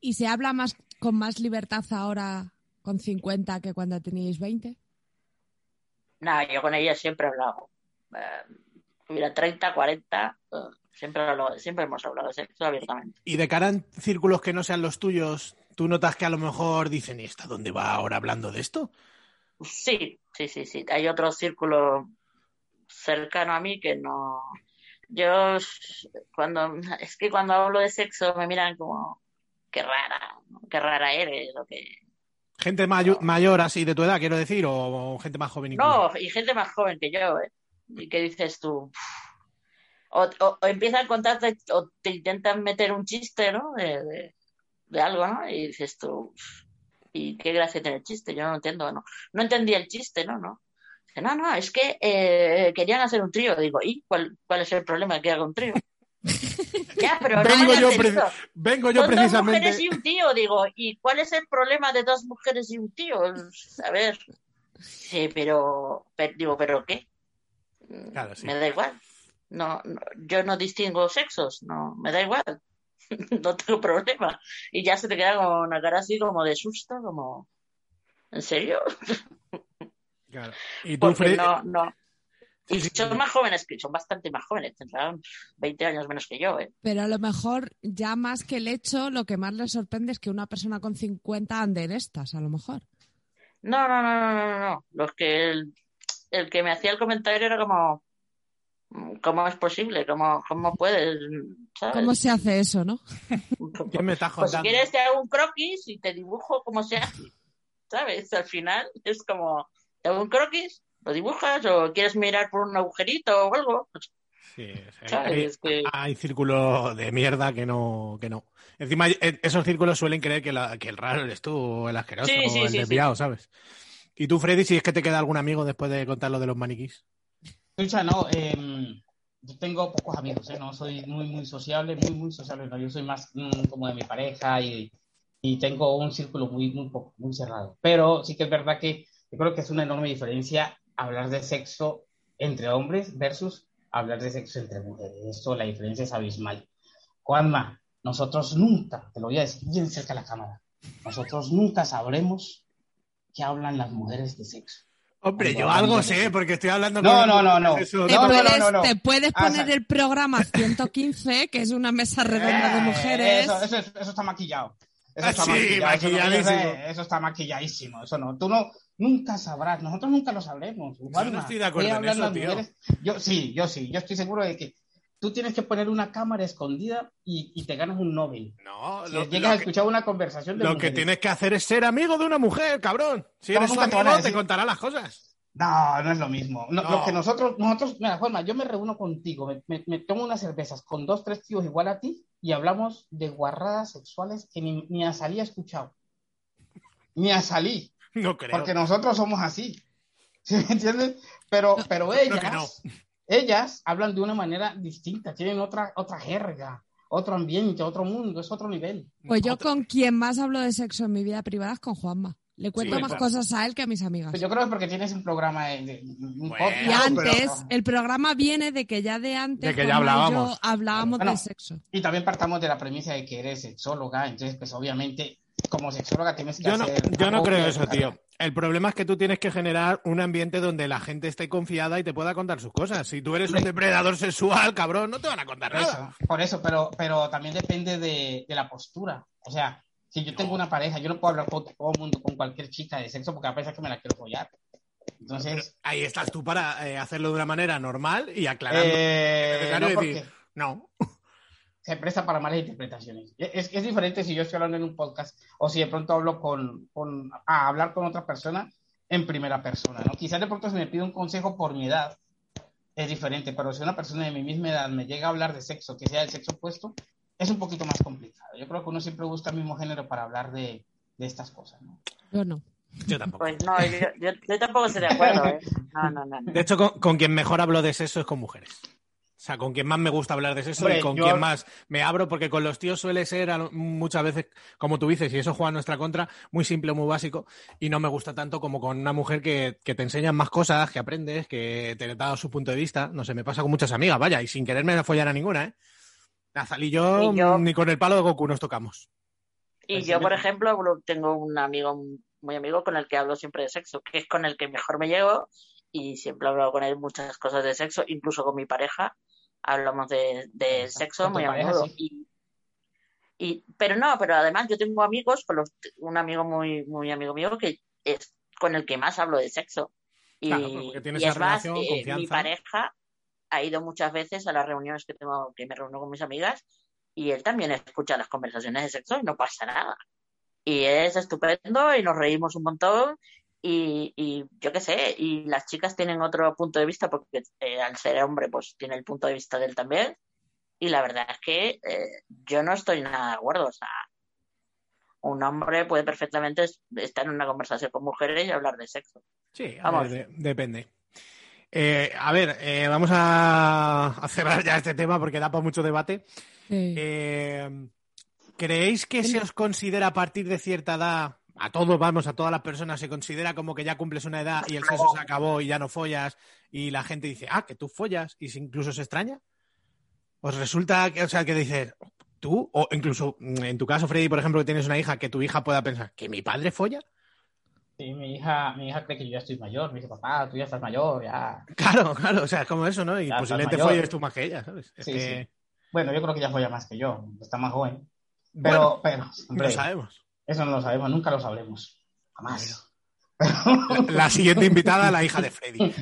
¿Y se habla más con más libertad ahora con 50 que cuando teníais 20? Nada, yo con ella siempre he hablado. Eh, mira, 30, 40, eh, siempre, hablo- siempre hemos hablado de sexo abiertamente. Y de cara en círculos que no sean los tuyos, ¿tú notas que a lo mejor dicen, ¿y esta dónde va ahora hablando de esto? Sí, sí, sí, sí. Hay otro círculo cercano a mí que no. Yo, cuando. Es que cuando hablo de sexo me miran como. Qué rara, ¿no? qué rara eres, o que. Gente mayo- mayor así de tu edad, quiero decir, o, gente más joven incluso. No, y gente más joven que yo, ¿eh? ¿Y qué dices tú? O, o- o empiezan a contarte, o te intentan meter un chiste, ¿no? De, de, de algo, ¿no? Y dices tú, ¿y qué gracia tiene el chiste? Yo no entiendo, ¿no? No entendí el chiste, ¿no? No, Dice, no, no, es que eh, querían hacer un trío. Digo, ¿y cuál, cuál es el problema de que haga un trío? Ya, pero vengo, yo lo pre- entendido. vengo yo Son dos precisamente. mujeres y un tío, digo, ¿y cuál es el problema de dos mujeres y un tío? A ver, sí, pero, pero- digo, ¿pero qué? Claro, sí. Me da igual. No, no, yo no distingo sexos, no, me da igual. no tengo problema. Y ya se te queda con una cara así como de susto, como, ¿en serio? Claro. Y tú, Porque Fred- no, no. Y son más jóvenes que, son bastante más jóvenes, tendrán 20 años menos que yo, ¿eh? Pero a lo mejor, ya más que el hecho, lo que más les sorprende es que una persona con 50 ande en estas, a lo mejor. No, no, no, no, no, no. Los que el, el que me hacía el comentario era como, ¿cómo es posible? ¿Cómo, cómo puedes? ¿Sabes? ¿Cómo se hace eso, no? ¿Qué me estás Pues si quieres te hago un croquis y te dibujo cómo se hace. ¿Sabes? Al final es como, te hago un croquis, lo dibujas o quieres mirar por un agujerito o algo. Pues, Sí, o sea, ¿sabes? hay, Es que- hay círculos de mierda que no, que no. Encima, eh, esos círculos suelen creer que, la- que el raro eres tú, o el asqueroso, Sí, sí, o el sí, desviado, ¿sabes? Y tú, Freddy, si es que te queda algún amigo después de contar lo de los maniquís. Escucha, no, eh, yo tengo pocos amigos, ¿eh? No soy muy, muy sociable, muy, muy sociable. No, yo soy más mm, como de mi pareja y, y tengo un círculo muy, muy, muy cerrado. Pero sí que es verdad que yo creo que es una enorme diferencia hablar de sexo entre hombres versus hablar de sexo entre mujeres. Esto, la diferencia es abismal. Juanma, nosotros nunca, te lo voy a decir bien cerca de la cámara, nosotros nunca sabremos qué hablan las mujeres de sexo. Hombre, yo algo sé, porque estoy hablando No, con... no, no, no. Te, puedes, te puedes Ah, poner sa- el programa 115, que es una mesa redonda de Eh, mujeres. Eso, eso, está maquillado. Eso Ah, está maquilladísimo. eso está maquilladísimo. Eso no. Tú no, nunca sabrás. Nosotros nunca lo sabremos. Juanma. estoy de acuerdo ¿Qué en eso, tío. Yo sí, yo sí. Yo estoy seguro de que tú tienes que poner una cámara escondida y, y te ganas un Nobel. No, Si lo, llegas lo a que, escuchar una conversación de lo que tienes que hacer es ser amigo de una mujer, cabrón. Si No, eres su te amigo, te contará las cosas. No, no es lo mismo. No, No. Lo que nosotros, nosotros, mira, Juanma, yo me reúno contigo, me, me- me tomo unas cervezas con dos, tres tíos igual a ti y hablamos de guarradas sexuales que ni, ni a Salí he escuchado. Ni a Salí, No creo. porque nosotros somos así. ¿Sí me entiendes? Pero, pero ellas, ellas hablan de una manera distinta, tienen otra, otra jerga, otro ambiente, otro mundo, es otro nivel. Pues yo con quien más hablo de sexo en mi vida privada es con Juanma. Le cuento Sí, más claro. cosas a él que a mis amigas. Pues yo creo que es porque tienes un programa de, de- un Bueno, podcast. Y Claro, pero- antes, el programa viene de que ya de antes De que ya hablábamos. yo hablábamos Bueno, de sexo. Y también partamos de la premisa de que eres sexóloga, entonces pues obviamente como sexóloga tienes que Yo no, hacer... yo no creo eso, tío. El problema es que tú tienes que generar un ambiente donde la gente esté confiada y te pueda contar sus cosas. Si tú eres un depredador sexual, cabrón, no te van a contar Por nada. eso, por eso, pero, pero también depende de, de la postura. O sea, si yo tengo una pareja, yo no puedo hablar con todo el mundo, con cualquier chica de sexo, porque a pesar que me la quiero follar. Entonces, Ahí estás tú para eh, hacerlo de una manera normal y aclarando. eh, no, decir, no. Se presta para malas interpretaciones. Es, es diferente si yo estoy hablando en un podcast o si de pronto hablo con, con a hablar con otra persona en primera persona, ¿no? Quizás de pronto si me pide un consejo por mi edad, es diferente, pero si una persona de mi misma edad me llega a hablar de sexo, que sea del sexo opuesto, es un poquito más complicado. Yo creo que uno siempre busca el mismo género para hablar de, de estas cosas, ¿no? Yo no. Yo tampoco. Pues no, yo, yo, yo tampoco estoy de acuerdo, ¿eh? No, no, no. no. De hecho, con, con quien mejor hablo de sexo es con mujeres. O sea, con quien más me gusta hablar de sexo Hombre, y con yo- quien más me abro, porque con los tíos suele ser a lo- muchas veces, como tú dices, y eso juega en nuestra contra, muy simple, muy básico, y no me gusta tanto como con una mujer que, que te enseña más cosas, que aprendes, que te da su punto de vista. No sé, me pasa con muchas amigas, vaya, y sin quererme follar a ninguna, ¿eh? Nazal y yo, Y yo- ni con el palo de Goku nos tocamos. Y yo, por ejemplo, tengo un amigo muy amigo con el que hablo siempre de sexo, que es con el que mejor me llevo y siempre he hablado con él muchas cosas de sexo, incluso con mi pareja hablamos de, de sexo muy a menudo. sí. Y, y, pero no, pero además yo tengo amigos, con los, un amigo muy, muy amigo mío que es con el que más hablo de sexo. Y, Claro, porque tienes y esa es más, eh, mi pareja ha ido muchas veces a las reuniones que tengo, que me reúno con mis amigas, y él también escucha las conversaciones de sexo y no pasa nada. Y es estupendo y nos reímos un montón. Y, y yo qué sé, y las chicas tienen otro punto de vista porque eh, al ser hombre, pues tiene el punto de vista de él también. Y la verdad es que eh, yo no estoy nada de acuerdo. O sea, un hombre puede perfectamente es- estar en una conversación con mujeres y hablar de sexo. Sí, a Vamos. ver, de- depende. Eh, a ver, eh, vamos a, a cerrar ya este tema porque da para mucho debate. Sí. Eh, ¿Creéis que se os considera a partir de cierta edad, a todos, vamos, a todas las personas, se considera como que ya cumples una edad y el sexo se acabó y ya no follas y la gente dice, ah, que tú follas y se- incluso se extraña? ¿Os resulta, que, o sea, que dices, tú, o incluso mm, en tu caso, Freddy, por ejemplo, que tienes una hija, que tu hija pueda pensar, ¿que mi padre folla? Sí, mi hija, mi hija cree que yo ya estoy mayor. Me dice, papá, tú ya estás mayor, ya. Claro, claro, o sea, es como eso, ¿no? Y Ya posiblemente folles tú más que ella, ¿sabes? Es Sí, que, sí. Bueno, yo creo que ya folla más que yo. Está más joven. bueno, Pero, pero, hombre, sabemos. Eso no lo sabemos, nunca lo sabremos. Jamás. La siguiente invitada, la hija de Freddy.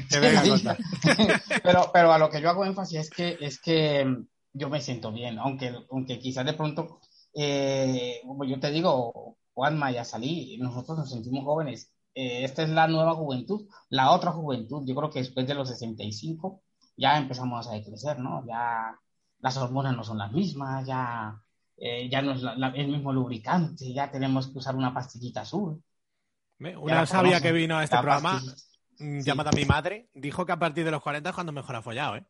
Pero, pero a lo que yo hago énfasis es que, es que mm, yo me siento bien, aunque, aunque quizás de pronto, eh, como yo te digo, Juanma, ya salí, nosotros nos sentimos jóvenes. Eh, esta es la nueva juventud, la otra juventud. Yo creo que después de los 65 ya empezamos a decrecer, ¿no? Ya las hormonas no son las mismas, ya, eh, ya no es la- la- el mismo lubricante, ya tenemos que usar una pastillita azul. Una sabia que vino a este programa, pastilla. mm, Sí. llamada mi madre, dijo que a partir de los 40 es cuando mejor ha follado, ¿eh?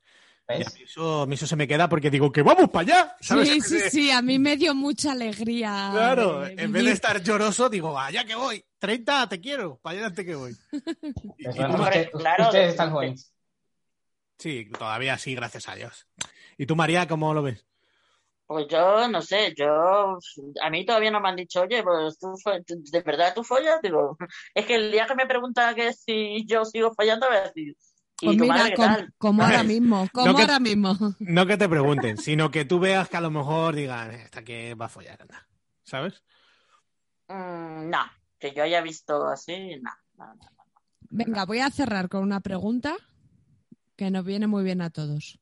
Y a mí eso, a mí eso se me queda porque digo que vamos para allá, ¿sabes? Sí, sí, sí, a mí me dio mucha alegría. Claro, en vez de estar lloroso, digo, allá que voy, 30 te quiero, para adelante que voy. Y- Pues y bueno, tú, Hombre, usted- claro, ustedes de- están jóvenes. sí, todavía sí, gracias a Dios. ¿Y tú, María, cómo lo ves? Pues yo no sé, yo a mí todavía no me han dicho, oye, pues tú de verdad tú follas, digo, es que el día que me pregunta que si yo sigo follando, voy a decir, ¿y Pues mira, com- como ahora mismo, como que- ahora mismo. No que te pregunten, sino que tú veas que a lo mejor digan, esta que va a follar, anda. ¿Sabes? Mm, no, que yo haya visto así, no, no, no. Venga, voy a cerrar con una pregunta que nos viene muy bien a todos.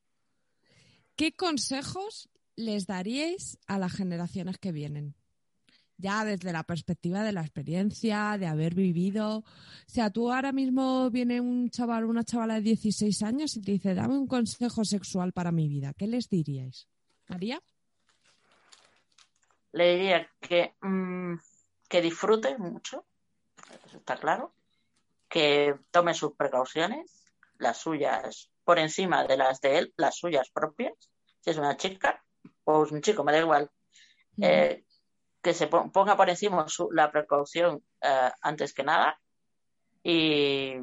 ¿Qué consejos les daríais a las generaciones que vienen? Ya desde la perspectiva de la experiencia, de haber vivido. O sea, tú ahora mismo viene un chaval, una chavala de 16 años y te dice, dame un consejo sexual para mi vida. ¿Qué les diríais? María. Le diría que, mm, que disfrute mucho, eso está claro, que tome sus precauciones, las suyas por encima de las de él, las suyas propias, si es una chica o es un chico, me da igual, Eh, que se pon- ponga por encima su- la precaución eh, antes que nada y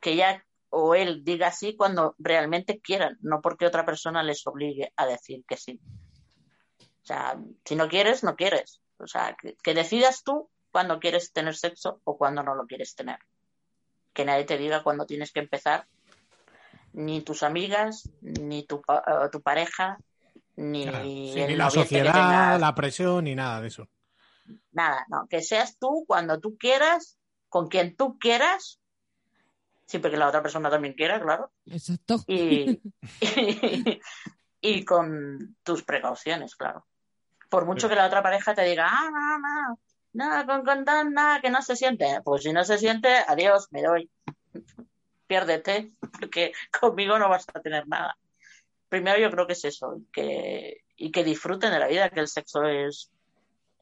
que ya o él diga sí cuando realmente quieran, no porque otra persona les obligue a decir que sí. O sea, si no quieres, no quieres. O sea, que, que decidas tú cuándo quieres tener sexo o cuándo no lo quieres tener. Que nadie te diga cuándo tienes que empezar, ni tus amigas, ni tu, eh, tu pareja, ni, Claro, sí, el ni la sociedad, la presión, ni nada de eso. Nada, no. Que seas tú cuando tú quieras, con quien tú quieras, siempre que la otra persona también quiera, claro. Exacto. Y, y, con tus precauciones, claro. Por mucho que la otra pareja te diga, ah, no, no, no, con condón, nada, que no se siente. Pues si no se siente, adiós, me doy. Piérdete, porque conmigo no vas a tener nada. Primero yo creo que es eso, que, y que disfruten de la vida, que el sexo es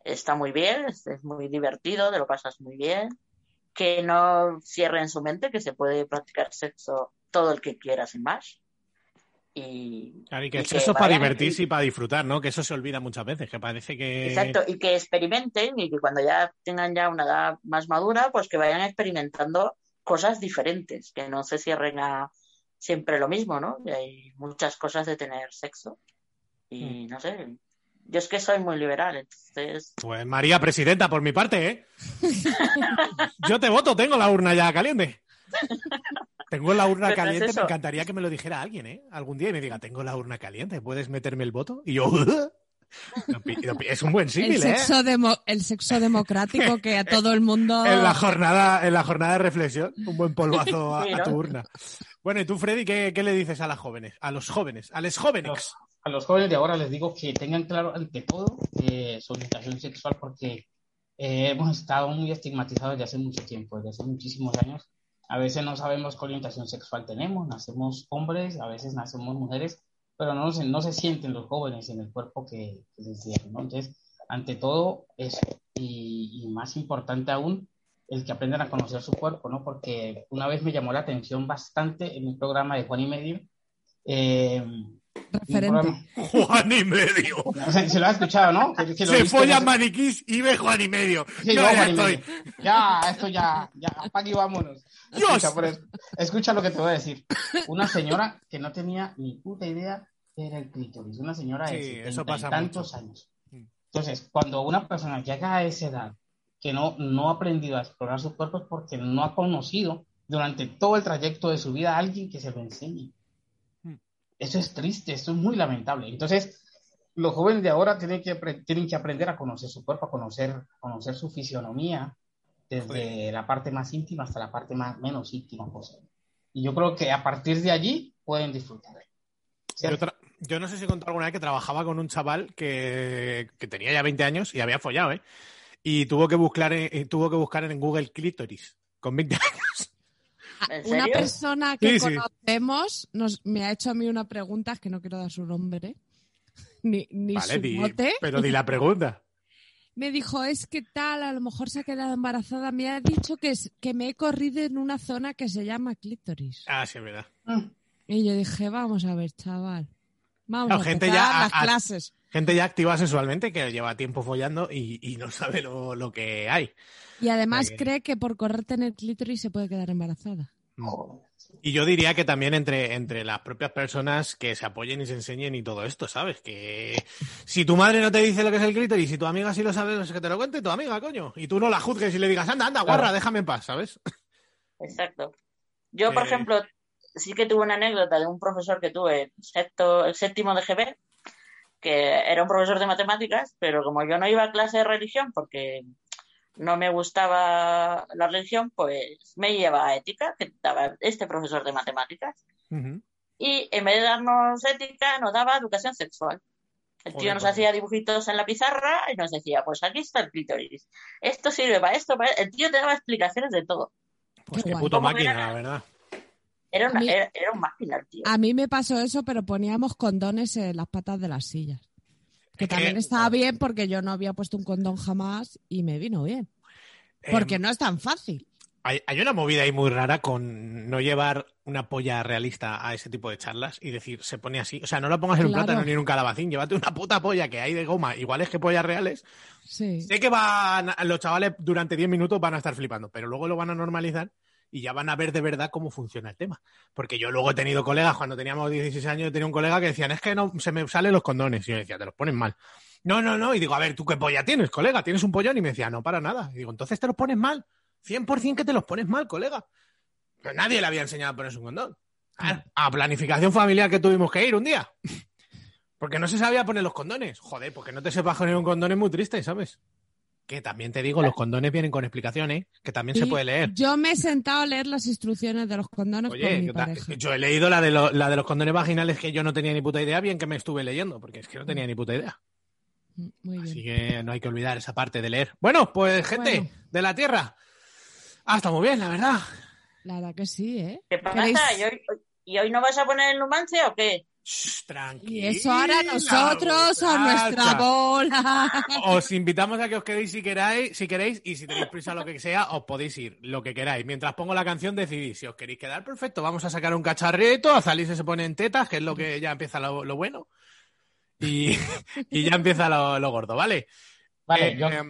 está muy bien, es, es muy divertido, te lo pasas muy bien, que no cierren su mente, que se puede practicar sexo todo el que quiera sin más. Y, Claro, y que y el sexo es para divertirse y para disfrutar, ¿no? Que eso se olvida muchas veces, que parece que... Exacto, y que experimenten y que cuando ya tengan ya una edad más madura, pues que vayan experimentando cosas diferentes, que no se cierren a siempre lo mismo, ¿no? Y hay muchas cosas de tener sexo. Mm. Y no sé, yo es que soy muy liberal, entonces Pues María, presidenta, por mi parte, ¿eh? Yo te voto, tengo la urna ya caliente. Tengo la urna Pero no es caliente, me encantaría que me lo dijera alguien, ¿eh? Algún día y me diga, tengo la urna caliente, ¿puedes meterme el voto? Y yo, es un buen El símil, ¿eh? sexo, demo- el sexo democrático que a todo el mundo... En la jornada, en la jornada de reflexión, un buen polvazo a, Sí, a tu urna. Bueno, y tú, Freddy, ¿qué, qué le dices a las jóvenes? A los jóvenes, a los jóvenes. a los jóvenes de ahora les digo que tengan claro ante todo eh, su orientación sexual porque eh, hemos estado muy estigmatizados desde hace mucho tiempo, desde hace muchísimos años. A veces no sabemos qué orientación sexual tenemos, nacemos hombres, a veces nacemos mujeres, pero no se, no se sienten los jóvenes en el cuerpo que, que les dieron, ¿no? Entonces, ante todo eso, y, más importante aún, el que aprendan a conocer su cuerpo, ¿no? Porque una vez me llamó la atención bastante en un programa de Juan y Medio, eh, Referente. Juan y medio. sé si lo has escuchado, ¿no? Que- que lo Se follan no maniquís y ve Juan y medio. Sí, Yo no, ya estoy. medio. Ya, esto ya, ya, y vámonos. Dios. Escucha, eso- escucha lo que te voy a decir. Una señora que no tenía ni puta idea qué era el clítoris. Una señora de Sí, 70 eso pasa y tantos mucho. años. Entonces, cuando una persona llega a esa edad que no, no ha aprendido a explorar su cuerpo es porque no ha conocido durante todo el trayecto de su vida a alguien que se lo enseñe. Eso es triste, eso es muy lamentable. Entonces, los jóvenes de ahora tienen que, tienen que aprender a conocer su cuerpo, a conocer, conocer su fisionomía, desde la parte más íntima hasta la parte más, menos íntima posible. Y yo creo que a partir de allí pueden disfrutar. Yo, yo no sé si contado alguna vez que trabajaba con un chaval que, que tenía ya 20 años y había follado, ¿eh? Y tuvo que buscar en, eh, tuvo que buscar en Google clítoris con 20 años. ¿En Una persona que Sí, sí. conocemos nos, me ha hecho a mí una pregunta que no quiero dar su nombre ni, ni Vale, su di- mote. pero di la pregunta. Me dijo, es que tal, a lo mejor se ha quedado embarazada. Me ha dicho que, es, que me he corrido en una zona que se llama clítoris. Ah, sí, es verdad. Y yo dije, vamos a ver, chaval. Vamos a gente ya a- las a- clases. Gente ya activa sexualmente que lleva tiempo follando y, y no sabe lo, lo que hay. Y además que- cree que por correrte en el clítoris se puede quedar embarazada. Joder, Y yo diría que también entre, entre las propias personas que se apoyen y se enseñen y todo esto, ¿sabes? Que si tu madre no te dice lo que es el clítoris y si tu amiga sí lo sabe, pues que te lo cuente tu amiga, coño. Y tú no la juzgues y le digas, anda, anda, guarra, déjame en paz, ¿sabes? Exacto. Yo, por Eh. ejemplo, sí que tuve una anécdota de un profesor que tuve en sexto, el séptimo de GB, que era un profesor de matemáticas, pero como yo no iba a clase de religión porque no me gustaba la religión, pues me lleva a ética, que daba este profesor de matemáticas. Y en vez de darnos ética, nos daba educación sexual. El tío nos pues. hacía dibujitos en la pizarra y nos decía, pues aquí está el clítoris. Esto sirve para esto, para... El tío te daba explicaciones de todo. Pues Qué puto ¿Cómo máquina, la verdad. Era, una, A mí- era, era un máquina tío. A mí me pasó eso, pero poníamos condones en las patas de las sillas. Que también estaba bien porque yo no había puesto un condón jamás y me vino bien. Eh, Porque no es tan fácil. Hay, hay una movida ahí muy rara con no llevar una polla realista a ese tipo de charlas y decir, se pone así. O sea, no la pongas en un plátano ni en un calabacín, llévate una puta polla que hay de goma, iguales que pollas reales. Sí. Sé que van, los chavales durante 10 minutos van a estar flipando, pero luego lo van a normalizar y ya van a ver de verdad cómo funciona el tema. Porque yo luego he tenido colegas, cuando teníamos 16 años, tenía un colega que decían, es que no se me salen los condones. Y yo decía, te los ponen mal. No, no, no. Y digo, a ver, ¿tú qué polla tienes, colega? ¿Tienes un pollón? Y me decía, no, para nada. Y digo, entonces te los pones mal. 100% que te los pones mal, colega. Pero nadie le había enseñado a ponerse un condón. A, a planificación familiar que tuvimos que ir un día. Porque no se sabía poner los condones. Joder, porque no te sepas poner un condón es muy triste, ¿sabes? Que también te digo, los condones vienen con explicaciones, que también se puede leer. Yo me he sentado a leer las instrucciones de los condones con Oye, mi que ta- pareja. yo he leído la de, lo- la de los condones vaginales que yo no tenía ni puta idea, bien que me estuve leyendo, porque es que no tenía ni puta idea. Mm, Muy bien. Así que no hay que olvidar esa parte de leer. Bueno, pues gente Bueno. de la Tierra. Ah, está muy bien, la verdad. La verdad que sí, ¿eh? ¿Qué pasa? ¿Queréis- ¿Y hoy, ¿Y hoy no vas a poner el Numancia o qué? Shh, tranquila. Y eso ahora nosotros a nuestra bola. Os invitamos a que os quedéis si queráis, si queréis, y si tenéis prisa lo que sea, os podéis ir, lo que queráis. Mientras pongo la canción, decidís. Si os queréis quedar, perfecto. Vamos a sacar un cacharrito, a Zalise se pone en tetas, que es lo que ya empieza lo, lo bueno. Y, y ya empieza lo, lo gordo, ¿vale? Vale, Eh, yo, eh,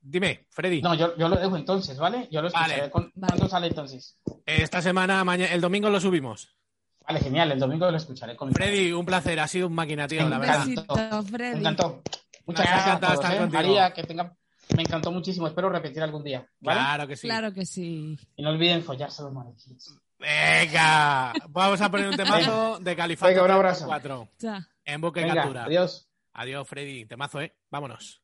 dime, Freddy. no, yo, yo lo dejo entonces, ¿vale? Yo lo escucharé. Vale. con- Vale. ¿Cuándo sale entonces? Esta semana, mañana, el domingo lo subimos. Vale, genial, el domingo lo escucharé con Freddy, un placer, ha sido un máquina, tío, la Me verdad. Me encantó. Muchas Me gracias a todos, estar ¿eh? contigo. María, que tenga... Me encantó muchísimo. Espero repetir algún día, ¿vale? Claro que sí. Claro que sí. Y no olviden follarse los maniquíes. Venga, vamos a poner un temazo de Califato Venga, un abrazo. 4 Ya. en y Venga, captura. adiós. Adiós, Freddy. Temazo, ¿eh? Vámonos.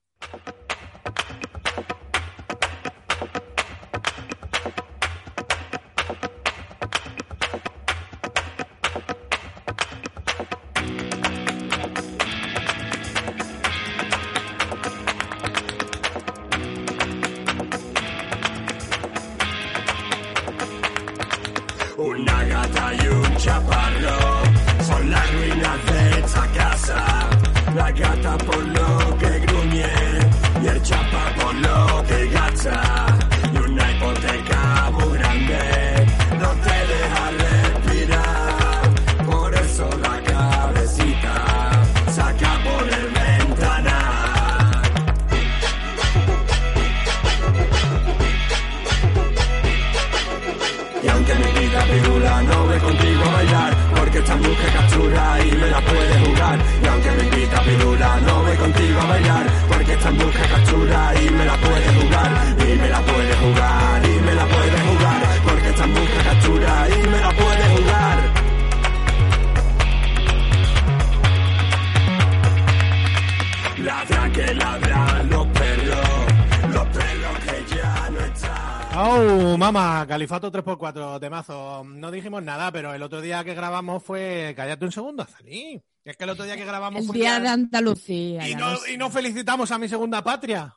Califato 3x4, temazo. No dijimos nada, pero el otro día que grabamos fue. Cállate un segundo, Azalí. Es que el otro día que grabamos El fue. día de Andalucía. Y no, y felicitamos a mi segunda patria.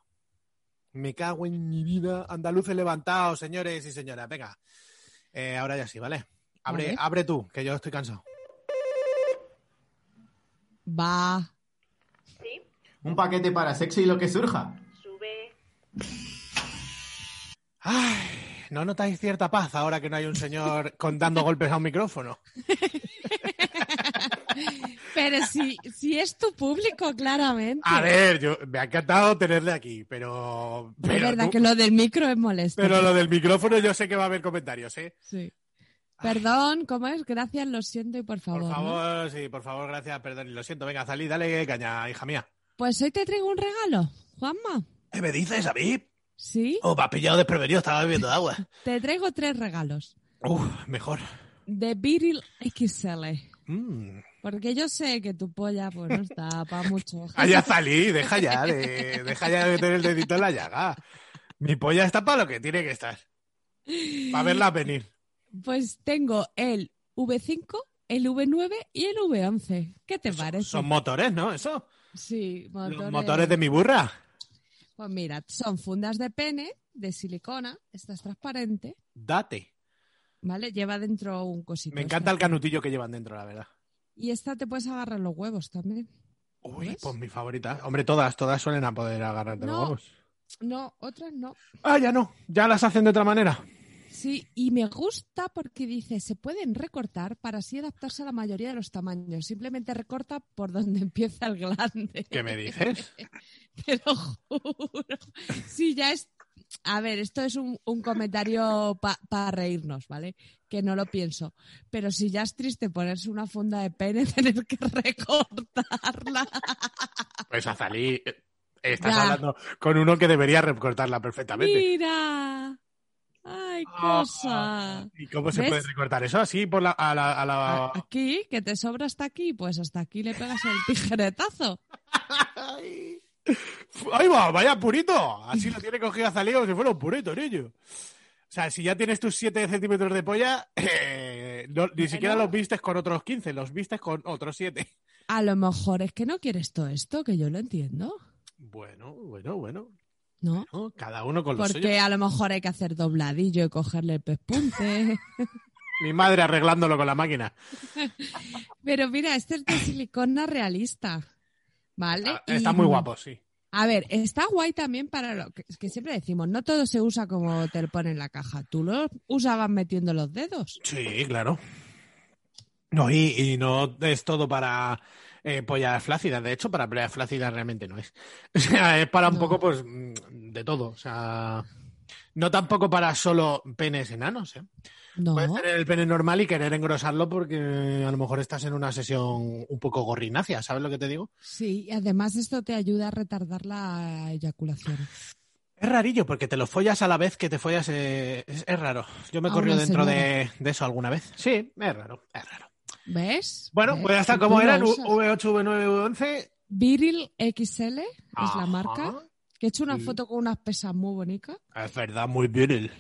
Me cago en mi vida. Andaluces levantados, señores y señoras. Venga. Eh, ahora ya sí, ¿vale? Abre, Vale. abre tú, que yo estoy cansado. Va. Un paquete para sexo y lo que surja. Ay, ¿no notáis cierta paz ahora que no hay un señor con dando golpes a un micrófono? Pero si, si es tu público, claramente. A ver, yo me ha encantado tenerle aquí, pero. es pero verdad tú- que lo del micro es molesto. Pero lo del micrófono yo sé que va a haber comentarios, ¿eh? Sí. Perdón, ¿cómo es? Gracias, lo siento y por favor. Por ¿no? favor, sí, por favor, gracias, perdón. y Lo siento, venga, salí, dale caña, hija mía. Pues hoy te traigo un regalo, Juanma. ¿Qué me dices, a mí? Sí, Oh, me has pillado desprevenido, estaba bebiendo agua. te traigo tres regalos. Uf, mejor. De Viril XL. Mm. Porque yo sé que tu polla pues no está para mucho. Ya salí, deja ya de, deja ya de meter el dedito en la llaga. Mi polla está para lo que tiene que estar. Para verla venir. Pues tengo el V5, el V9 y el V11. ¿Qué te parece? Son motores, ¿no? Eso. Sí, motores. Los motores de mi burra. Pues mira, son fundas de pene, de silicona, esta es transparente, Date. ¿vale? Lleva dentro un cosito. Me encanta el canutillo que llevan dentro, la verdad. Y esta te puedes agarrar los huevos también. Uy, pues mi favorita. Hombre, todas, todas suelen a poder agarrarte los huevos. No, otras no. Ah, ya no. Ya las hacen de otra manera. Sí, y me gusta porque dice, se pueden recortar para así adaptarse a la mayoría de los tamaños. Simplemente recorta por donde empieza el glande. ¿Qué me dices? Te lo juro. Sí, ya es... A ver, esto es un, un comentario para reírnos, ¿vale? Que no lo pienso. Pero si ya es triste ponerse una funda de pene, tener que recortarla. Pues Azalí, eh, estás Ya. hablando con uno que debería recortarla perfectamente. Mira. Ay, cosa. ¿Y cómo se ¿Ves? puede recortar eso? Así por la, a la, a la- A- Aquí, que te sobra hasta aquí, pues hasta aquí le pegas el tijeretazo. ¡Ahí va! ¡Vaya purito! Así lo tiene cogido Azalí como si fuera un purito, niño. O sea, si ya tienes tus 7 centímetros de polla, eh, no- ni siquiera los vistes con otros 15, los vistes con otros 7. A lo mejor es que no quieres todo esto, que yo lo entiendo, Bueno, bueno, bueno. ¿no? Cada uno con lo Porque a lo mejor hay que hacer dobladillo y cogerle el pespunte. Mi madre arreglándolo con la máquina. Pero mira, este es de silicona realista. ¿Vale? Ah, Está Y- muy guapo, sí. A ver, está guay también para lo que, que siempre decimos, no todo se usa como te lo pone en la caja. Tú lo usabas metiendo los dedos. Sí, claro. No, y, y no es todo para eh, pollas flácidas. De hecho, para pollas flácidas realmente no es. O sea, es para un No. poco, pues, mm, de todo. O sea, no tampoco para solo penes enanos, ¿eh? No. Puedes tener el pene normal y querer engrosarlo porque a lo mejor estás en una sesión un poco gorrinácea, ¿sabes lo que te digo? Sí, y además esto te ayuda a retardar la eyaculación. Es rarillo porque te lo follas a la vez que te follas. eh, es, es raro. Yo me he corrido dentro de, de eso alguna vez. Sí, es raro, es raro. ¿Ves? Bueno, ¿Ves? pues ya está. Si ¿Cómo tú lo eran? usas. V8, V9, V11. Viril XL es Ajá. la marca. Que he hecho una Sí. foto con unas pesas muy bonitas. Es verdad, muy viril.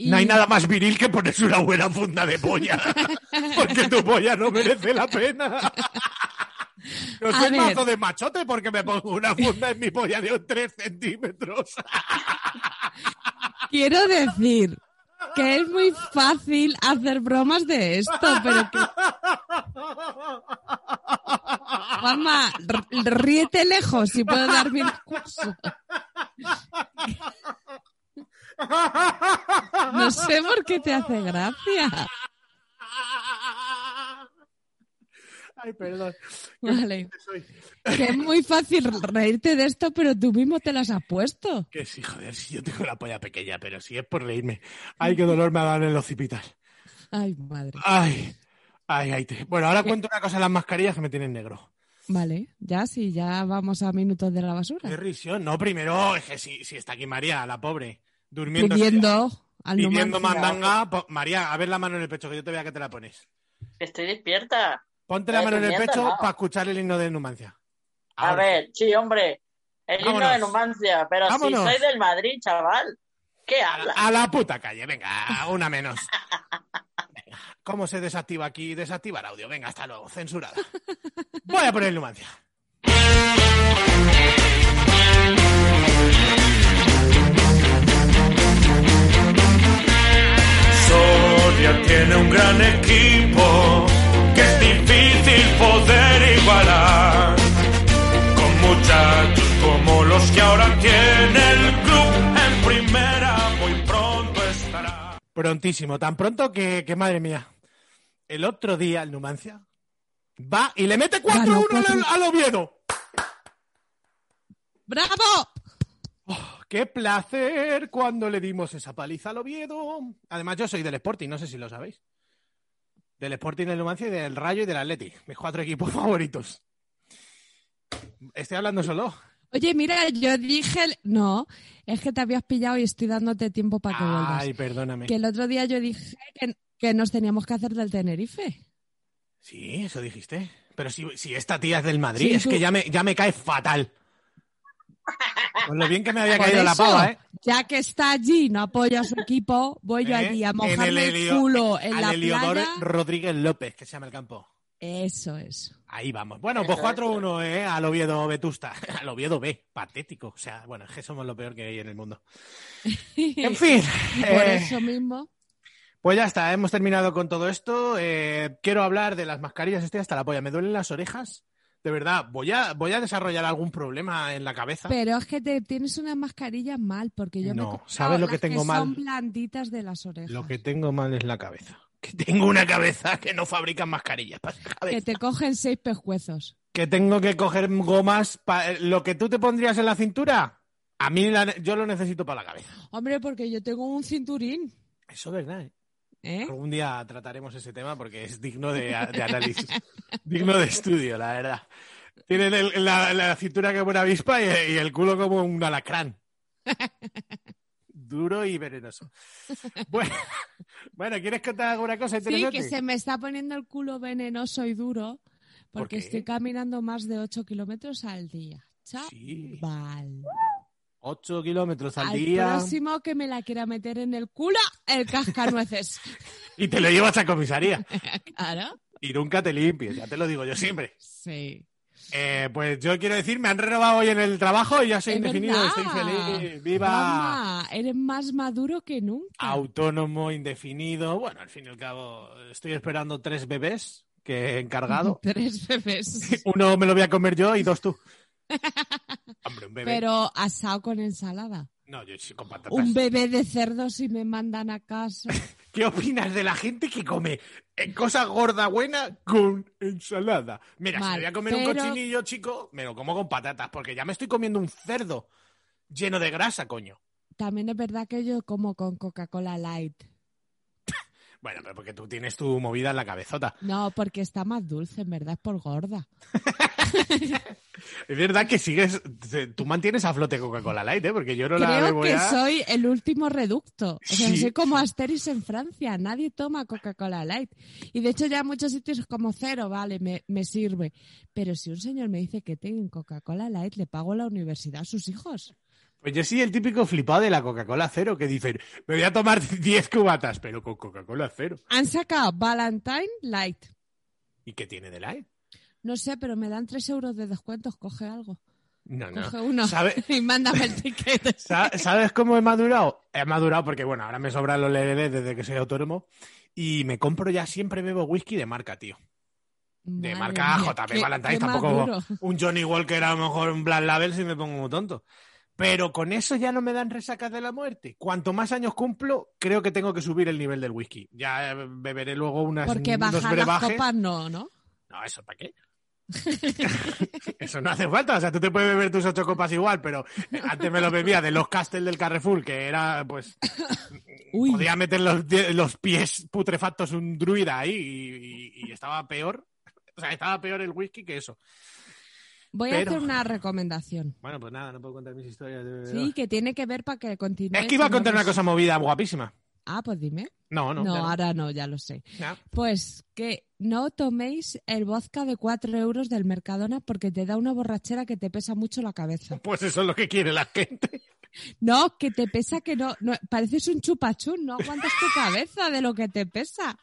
Y- No hay nada más viril que ponerse una buena funda de polla. porque tu polla no merece la pena. No soy mazo de machote porque me pongo una funda en mi polla de 3 centímetros. Quiero decir que es muy fácil hacer bromas de esto, pero que... R- ríete lejos si puedo dar mi curso. No sé por qué te hace gracia. Ay, perdón. Vale. Soy- Que es muy fácil reírte de esto, pero tú mismo te las has puesto. Que sí, joder, si yo tengo la polla pequeña, pero si es por reírme. Ay, qué dolor me ha dado en los cipitas. Ay, madre. Ay, ay, ay. te- Bueno, ahora cuento una cosa de las mascarillas que me tienen negro. Vale, ya sí, ya vamos a minutos de la basura. Qué risión. No, primero, es que si, si está aquí María, la pobre, durmiendo. Pidiendo al pidiendo mandanga. Po- María, a ver la mano en el pecho, que yo te vea que te la pones. Estoy despierta. Ponte la mano en el pecho no. para escuchar el himno de Numancia. A ver, sí, hombre. El himno de Numancia, pero Vámonos. si soy del Madrid, chaval. ¿Qué habla? A la puta calle, venga, una menos. Venga, ¿Cómo se desactiva aquí? Desactivar audio. Venga, hasta luego, censurada. Voy a poner Numancia. Soria tiene un gran equipo que es difícil poder igualar. Con muchachos como los que ahora tiene el club en primera, muy pronto estará. Prontísimo, tan pronto que, que madre mía. El otro día el Numancia va y le mete 4-1 Ganó al, 4-1. al Oviedo. ¡Bravo! ¡Qué placer cuando le dimos esa paliza al Oviedo! Además, yo soy del Sporting, no sé si lo sabéis. del Sporting del Numancia y del Rayo y del Atleti. Mis cuatro equipos favoritos. Estoy hablando solo. Oye, mira, yo dije, no, es que te habías pillado y estoy dándote tiempo para que vuelvas. Ay, perdóname. Que el otro día yo dije que, que nos teníamos que hacer del Tenerife. Sí, eso dijiste. Pero si, si esta tía es del Madrid, Sí, es tú- que ya me, ya me cae fatal. Con lo bien que me había caído la pava, ¿eh? Ya que está allí, no apoya a su equipo, voy yo ¿Eh? allí a En mojarme el, Helio- culo en al la Heliodoro playa. Rodríguez López, que se llama el campo. Eso es. Ahí vamos. Bueno, pues Eso, 4-1, ¿eh? Al Oviedo Vetusta. Al Oviedo B. Patético. O sea, bueno, es que somos lo peor que hay en el mundo. En fin. Y por eh, eso mismo. Pues ya está, hemos terminado con todo esto. Eh, quiero hablar de las mascarillas. Estoy hasta la polla. Me duelen las orejas. De verdad, voy a, voy a desarrollar algún problema en la cabeza. Pero es que te tienes unas mascarillas mal, porque yo me No, comprado ¿sabes lo que tengo Son mal? blanditas de las orejas. Lo que tengo mal es la cabeza. Que tengo una cabeza que no fabrican mascarillas para esa cabeza. Que te cogen seis pescuezos. que tengo que coger gomas. pa- eh, lo que tú te pondrías en la cintura, a mí la- yo lo necesito para la cabeza. Hombre, porque yo tengo un cinturín. Eso es verdad. ¿eh? ¿Eh? Algún día trataremos ese tema porque es digno de, de análisis, digno de estudio, la verdad. Tienen el- la, la cintura como una avispa y, y el culo como un alacrán. Duro y venenoso. Bueno, bueno, ¿quieres contar alguna cosa Sí, interesante? que se me está poniendo el culo venenoso y duro ¿Por porque estoy caminando más de 8 kilómetros al día. Sí. Chaval. 8 kilómetros al, Al día próximo que me la quiera meter en el culo, el cascanueces. y te lo llevas a comisaría. claro. Y nunca te limpies, ya te lo digo yo siempre. Sí. Eh, pues yo quiero decir, me han renovado hoy en el trabajo y ya soy Es indefinido, verdad. estoy feliz. ¡Viva! Juanma, eres más maduro que nunca. Autónomo, indefinido. Bueno, al fin y al cabo, estoy esperando tres bebés que he encargado. Tres bebés. Uno me lo voy a comer yo y dos tú. Hombre, un bebé. Pero asado con ensalada. No, yo sí con patatas. Un bebé de cerdo si me mandan a casa. ¿Qué opinas de la gente que come eh, cosa gorda buena con ensalada? Mira, si Mal, me voy a comer un cochinillo, chico, me lo como con patatas, porque ya me estoy comiendo un cerdo lleno de grasa, coño. También es verdad que yo como con Coca-Cola Light. Bueno, pero porque tú tienes tu movida en la cabezota. No, porque está más dulce, en verdad es por gorda. Es verdad que sigues, te- tú mantienes a flote Coca-Cola Light, ¿eh? Porque yo no la Creo bebo que ya. soy el último reducto. O sea, Sí. soy como Asteris en Francia. Nadie toma Coca-Cola Light. Y de hecho ya en muchos sitios es como cero, vale, me, me sirve. Pero si un señor me dice que tienen Coca-Cola Light, le pago la universidad a sus hijos. Pues yo soy el típico flipado de la Coca-Cola cero que dicen, me voy a tomar 10 cubatas, pero con Coca-Cola cero. Han sacado Valentine Light. ¿Y qué tiene de light? No sé, pero me dan tres euros de descuentos. Coge algo. No, no. Coge uno ¿Sabe- y mándame el ticket. Sa- ¿Sabes cómo he madurado? He madurado porque, bueno, ahora me sobran los LLD desde que soy autónomo y me compro ya siempre bebo whisky de marca, tío. De Madre marca mía, Valentine, tampoco maduro. un Johnny Walker, a lo mejor un Black Label si me pongo muy tonto. Pero con eso ya no me dan resacas de la muerte. Cuanto más años cumplo, creo que tengo que subir el nivel del whisky. Ya eh, beberé luego unas Porque bajar las copas no, ¿no? No, ¿eso para qué? Eso no hace falta. O sea, tú te puedes beber tus ocho copas igual, pero eh, antes me lo bebía de los Castel del Carrefour, que era, pues, Uy. podía meter los, los pies putrefactos un druida ahí y, y- y estaba peor. O sea, estaba peor el whisky que eso. Voy Pero- a hacer una recomendación. Bueno, pues nada, no puedo contar mis historias de Sí, que tiene que ver para que continúe. Es que iba a contar una cosa movida guapísima. Ah, pues dime. No, no. No, ahora no, ya lo sé. Pues que no toméis el vodka de 4 euros del Mercadona porque te da una borrachera que te pesa mucho la cabeza. Pues eso es lo que quiere la gente. No, que te pesa que no, no pareces un chupachún, no aguantas tu cabeza de lo que te pesa.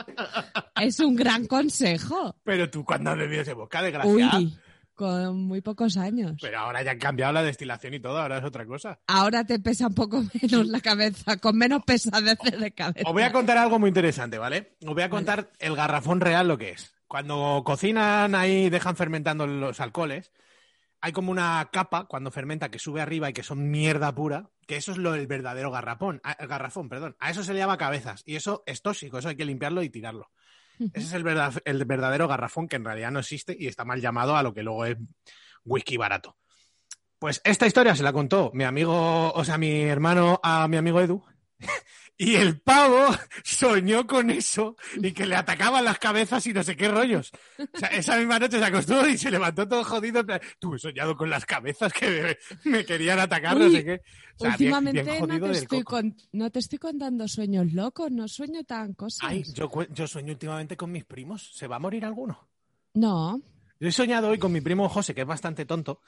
Es un gran consejo. Pero tú, cuando has bebido ese boca, desgraciado? Uy, con muy pocos años. Pero ahora ya han cambiado la destilación y todo, ahora es otra cosa. Ahora te pesa un poco menos la cabeza, con menos pesadeces de cabeza. Os voy a contar algo muy interesante, ¿vale? Os voy a contar el garrafón real lo que es. Cuando cocinan ahí, dejan fermentando los alcoholes, hay como una capa cuando fermenta que sube arriba y que son mierda pura, que eso es lo el verdadero garrafón, ah, el garrafón, perdón. A eso se le llama cabezas y eso es tóxico, eso hay que limpiarlo y tirarlo. Ese es el, verdad- el verdadero garrafón que en realidad no existe y está mal llamado a lo que luego es whisky barato. Pues esta historia se la contó mi amigo, o sea, mi hermano a mi amigo Edu. Y el pavo soñó con eso y que le atacaban las cabezas y no sé qué rollos. O sea, esa misma noche se acostó y se levantó todo jodido. Tú he soñado con las cabezas que me, me querían atacar, no sé qué. O sea, bien- Últimamente bien no, te estoy coco. con- no te estoy contando sueños locos, no sueño tan cosas. Ay, yo, yo sueño últimamente con mis primos. ¿Se va a morir alguno? No, Yo he soñado hoy con mi primo José, que es bastante tonto.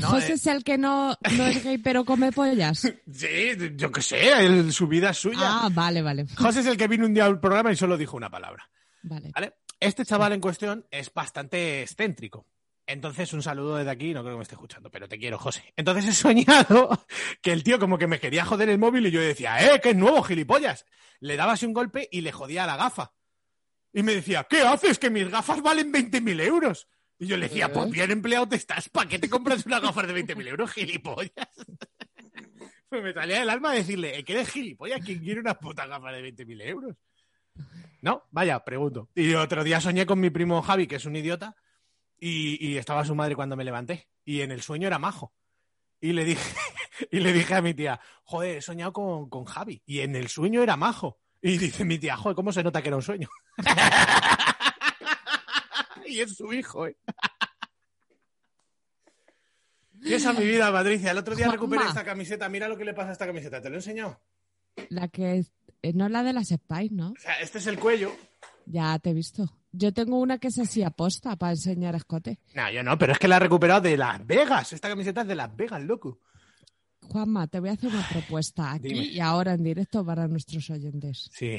No, José eh, es el que no, no es gay pero come pollas. Sí, yo qué sé, él- su vida es suya. Ah, vale, vale. José es el que vino un día al programa y solo dijo una palabra. Vale. ¿Vale? Este chaval en cuestión es bastante excéntrico. Entonces, un saludo desde aquí, no creo que me esté escuchando, pero te quiero, José. Entonces he soñado que el tío como que me quería joder el móvil y yo decía, ¡eh, que es nuevo, gilipollas! Le daba así un golpe y le jodía la gafa. Y me decía, ¿qué haces? Que mis gafas valen 20.000 euros. Y yo le decía, pues bien empleado te estás, ¿para qué te compras unas gafas de 20.000 euros, gilipollas? Pues me salía del alma decirle, "¿Eh, que eres gilipollas? ¿Quién quiere unas putas gafas de 20.000 euros? No, vaya, pregunto. Y otro día soñé con mi primo Javi, que es un idiota, y, y estaba su madre cuando me levanté. Y en el sueño era majo. Y le dije, y le dije a mi tía, joder, he soñado con, con Javi. Y en el sueño era majo. Y dice mi tía, joder, ¿cómo se nota que era un sueño? y es su hijo, ¿eh? Y esa es mi vida, Patricia. El otro día Juanma. recuperé esta camiseta. Mira lo que le pasa a esta camiseta. ¿Te lo he enseñado? La que es- eh, no es la de las Spice, ¿no? O sea, este es el cuello. Ya te he visto. Yo tengo una que es así aposta para enseñar escote. No, yo no, pero es que la he recuperado de Las Vegas. Esta camiseta es de Las Vegas, loco. Juanma, te voy a hacer una propuesta aquí Dime. y ahora en directo para nuestros oyentes. Sí.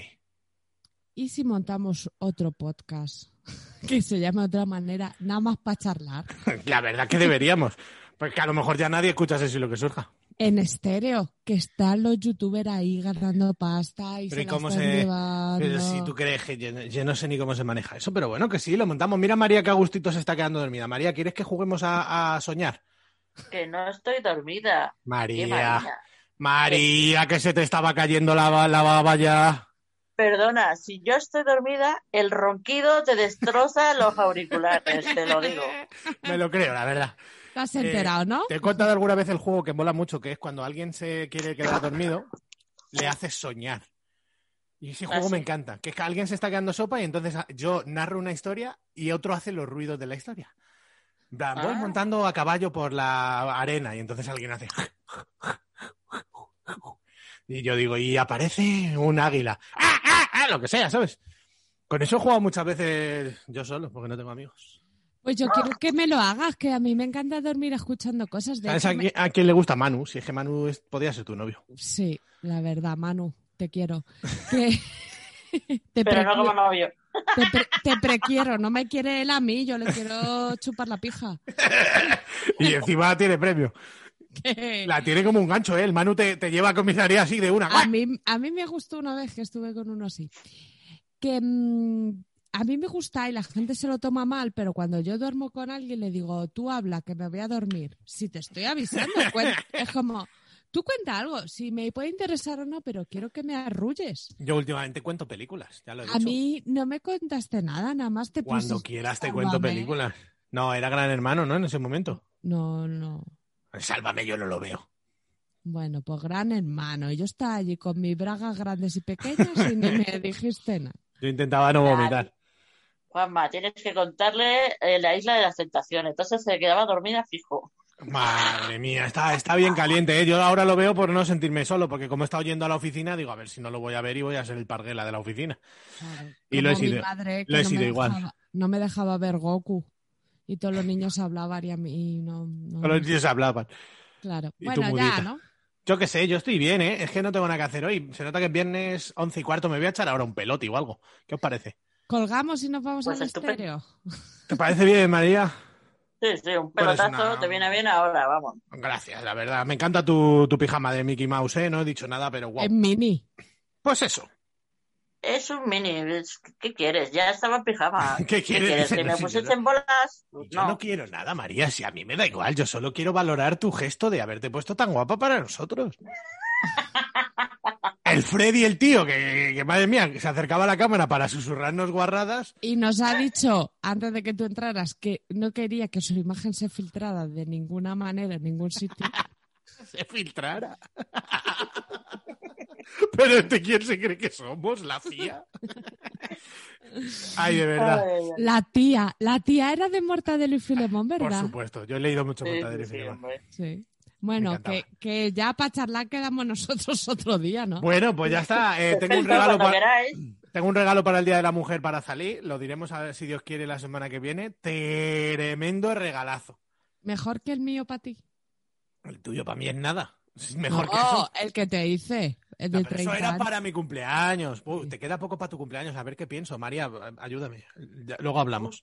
¿Y si montamos otro podcast que se llame de otra manera, nada más para charlar? La verdad que deberíamos. Porque a lo mejor ya nadie escucha eso y lo que surja. En estéreo, que están los youtubers ahí ganando pasta y Pero se ¿y la cómo están se.? llevando. Pero si tú crees que yo, yo no sé ni cómo se maneja eso, pero bueno, que sí, lo montamos. Mira, María, que Agustito se está quedando dormida. María, ¿quieres que juguemos a, a soñar? Que no estoy dormida. María. ¿Qué María? María, que se te estaba cayendo la, la baba ya. Perdona, si yo estoy dormida, el ronquido te destroza los auriculares, te lo digo. Me lo creo, la verdad. Te has Eh, enterado, ¿no? Te he contado alguna vez el juego que mola mucho, que es cuando alguien se quiere quedar dormido, le haces soñar. Y ese Ah, juego me sí. encanta, que es que alguien se está quedando sopa y entonces ah, yo narro una historia y otro hace los ruidos de la historia. En plan, voy Ah. montando a caballo por la arena y entonces alguien hace... Y yo digo, y aparece un águila. ¡Ah, ah, ah! Lo que sea, ¿sabes? Con eso he jugado muchas veces yo solo, porque no tengo amigos. Pues yo quiero que me lo hagas, que a mí me encanta dormir escuchando cosas. De ¿Sabes a, me- qui- a quién le gusta Manu? Si es que Manu es- podía ser tu novio. Sí, la verdad, Manu, te quiero. Que- te, Pero no como novio. te, pre- te prequiero, no me quiere él a mí, yo le quiero chupar la pija. Y encima tiene premio. Que- La tiene como un gancho, ¿eh? El Manu te, te lleva a comisaría así de una. A mí, a mí me gustó una vez que estuve con uno así. Que mm, a mí me gusta y la gente se lo toma mal, pero cuando yo duermo con alguien le digo, tú habla, que me voy a dormir. Si te estoy avisando, es como, tú cuenta algo, si me puede interesar o no, pero quiero que me arrulles. Yo últimamente cuento películas, ya lo he dicho. A mí no me contaste nada, nada más te Cuando quieras te cuento películas. No, era Gran Hermano, ¿no? En ese momento. No, no. Sálvame, yo no lo veo. Bueno, pues gran hermano. Y yo estaba allí con mis bragas grandes y pequeñas y ni me dijiste nada. Yo intentaba no vomitar. Juanma, tienes que contarle eh, la isla de las tentaciones. Entonces se quedaba dormida fijo. Madre mía, está, está bien caliente, ¿eh? Yo ahora lo veo por no sentirme solo, porque como he estado yendo a la oficina, digo, a ver si no lo voy a ver y voy a ser el parguela de la oficina. Y lo he sido, madre, que lo he no sido igual. dejaba- no me dejaba ver Goku. Y todos los niños hablaban y a mí no. no- los niños hablaban. Claro. Y Bueno, ya. ¿no? Yo qué sé, yo estoy bien, ¿eh? Es que no tengo nada que hacer hoy. Se nota que es viernes once y cuarto. Me voy a echar ahora un pelote o algo. ¿Qué os parece? Colgamos y nos vamos Pues al estéreo. ¿Te parece bien, María? Sí, sí, un Pues pelotazo una- te viene bien ahora, vamos. Gracias, la verdad. Me encanta tu, tu pijama de Mickey Mouse, ¿eh? No he dicho nada, pero guau. En mini. Pues eso. Es un mini. ¿Qué quieres? Ya estaba en pijama. ¿Qué quieres? ¿Que me pusiste yo no- en bolas? Yo no. quiero nada, María. Si a mí me da igual. Yo solo quiero valorar tu gesto de haberte puesto tan guapa para nosotros. El Freddy, el tío, que, que, madre mía, que se acercaba a la cámara para susurrarnos guarradas. Y nos ha dicho, antes de que tú entraras, que no quería que su imagen se filtrara de ninguna manera en ningún sitio. Se filtrara. Pero este quién se cree que somos, la CIA. Ay, de verdad. La tía, la tía era de Mortadelo y Filemón, Por ¿verdad? supuesto, yo he leído mucho Mortadelo y Filemón. Sí. Bueno, que, que ya para charlar quedamos nosotros otro día, ¿no? Bueno, pues ya está. Eh, tengo un regalo para tengo un regalo para el Día de la Mujer para salir. Lo diremos a ver si Dios quiere la semana que viene. Tremendo regalazo. Mejor que el mío para ti. El tuyo para mí es nada. Es mejor No, que eso. el que te hice, el No, de pero 30 eso era para mi cumpleaños. Uy, te queda poco para tu cumpleaños. A ver qué pienso. María, ayúdame. Ya- luego hablamos.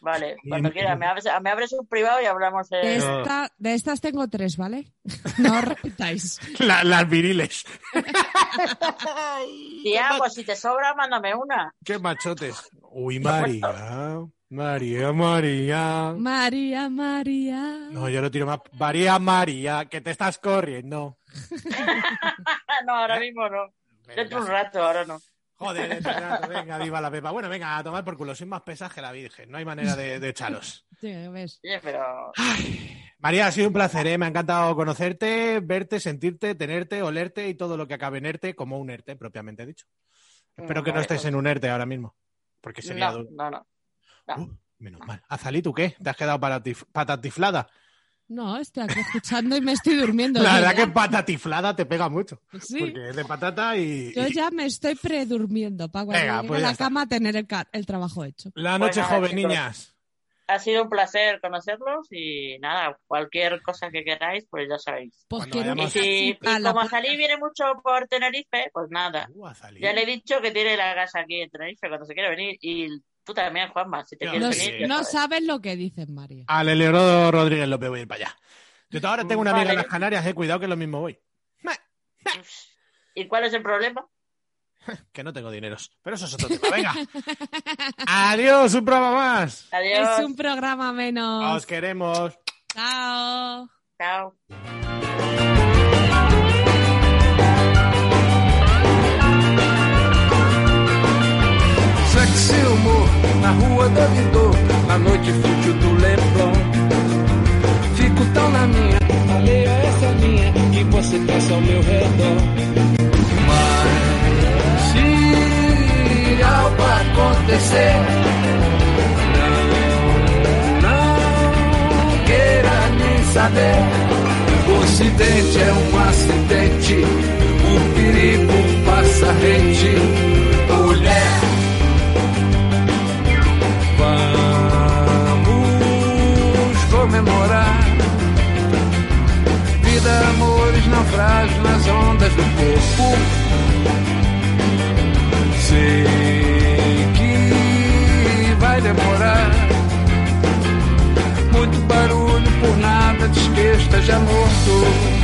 Vale, cuando quieras. Me abres, me abres un privado y hablamos De, de... No. esta- de estas tengo tres, ¿vale? No os repitáis. La- las viriles. Tía, pues si te sobra, mándame una. Qué machotes. Uy, María. María, María. María, María. No, yo lo tiro más. María, María, que te estás corriendo. no, ahora mismo no. Dentro de un rato, ahora no. Joder, rato, venga, viva la pepa. Bueno, venga, a tomar por culo. Soy más pesas que la Virgen. No hay manera de, de echaros. Sí, pero... María, ha sido un placer, ¿eh? Me ha encantado conocerte, verte, sentirte, tenerte, olerte y todo lo que acabe en ERTE como un ERTE, propiamente dicho. Espero que no estés en un ERTE ahora mismo. Porque sería No, duro. no, no. No. Uh, menos mal. Azalí, ¿tú qué? ¿Te has quedado patatif- patatiflada? No, estoy aquí escuchando y me estoy durmiendo. La verdad ya- que patatiflada te pega mucho. Sí. Porque es de patata y, Yo ya me estoy predurmiendo para cuando Venga, pues a la está. cama tener el, trabajo hecho. la noche Bueno, joven, chicos. niñas. Ha sido un placer conocerlos y nada, cualquier cosa que queráis, pues ya sabéis. Pues Y, si, y a como. Azalí viene mucho por Tenerife, pues nada. Uh. Ya le he dicho que tiene la casa aquí en Tenerife cuando se quiere venir. Y tú también, Juanma, si te Ya, quieres No, venir. sabes. lo que dicen, María. Al Rodríguez López voy a ir para allá. Yo ahora tengo una amiga en las Canarias, eh, cuidado que lo mismo voy. ¿Y cuál es el problema? Que no tengo dineros. Pero eso es otro tema. Venga. Adiós, un programa más. Adiós. Es un programa menos. Os queremos. Chao. Chao. Na rua da Vidor, na noite fútil do Leblon. Fico tão na minha, alheio a essa linha que você passa ao meu redor. Mas se algo acontecer, não, não queira nem saber. O acidente é um acidente, o perigo passa rente. Mulher. comemorar. Vida, amores, naufrágio nas ondas do corpo. Sei que vai demorar. Muito barulho por nada, desquesta já morto.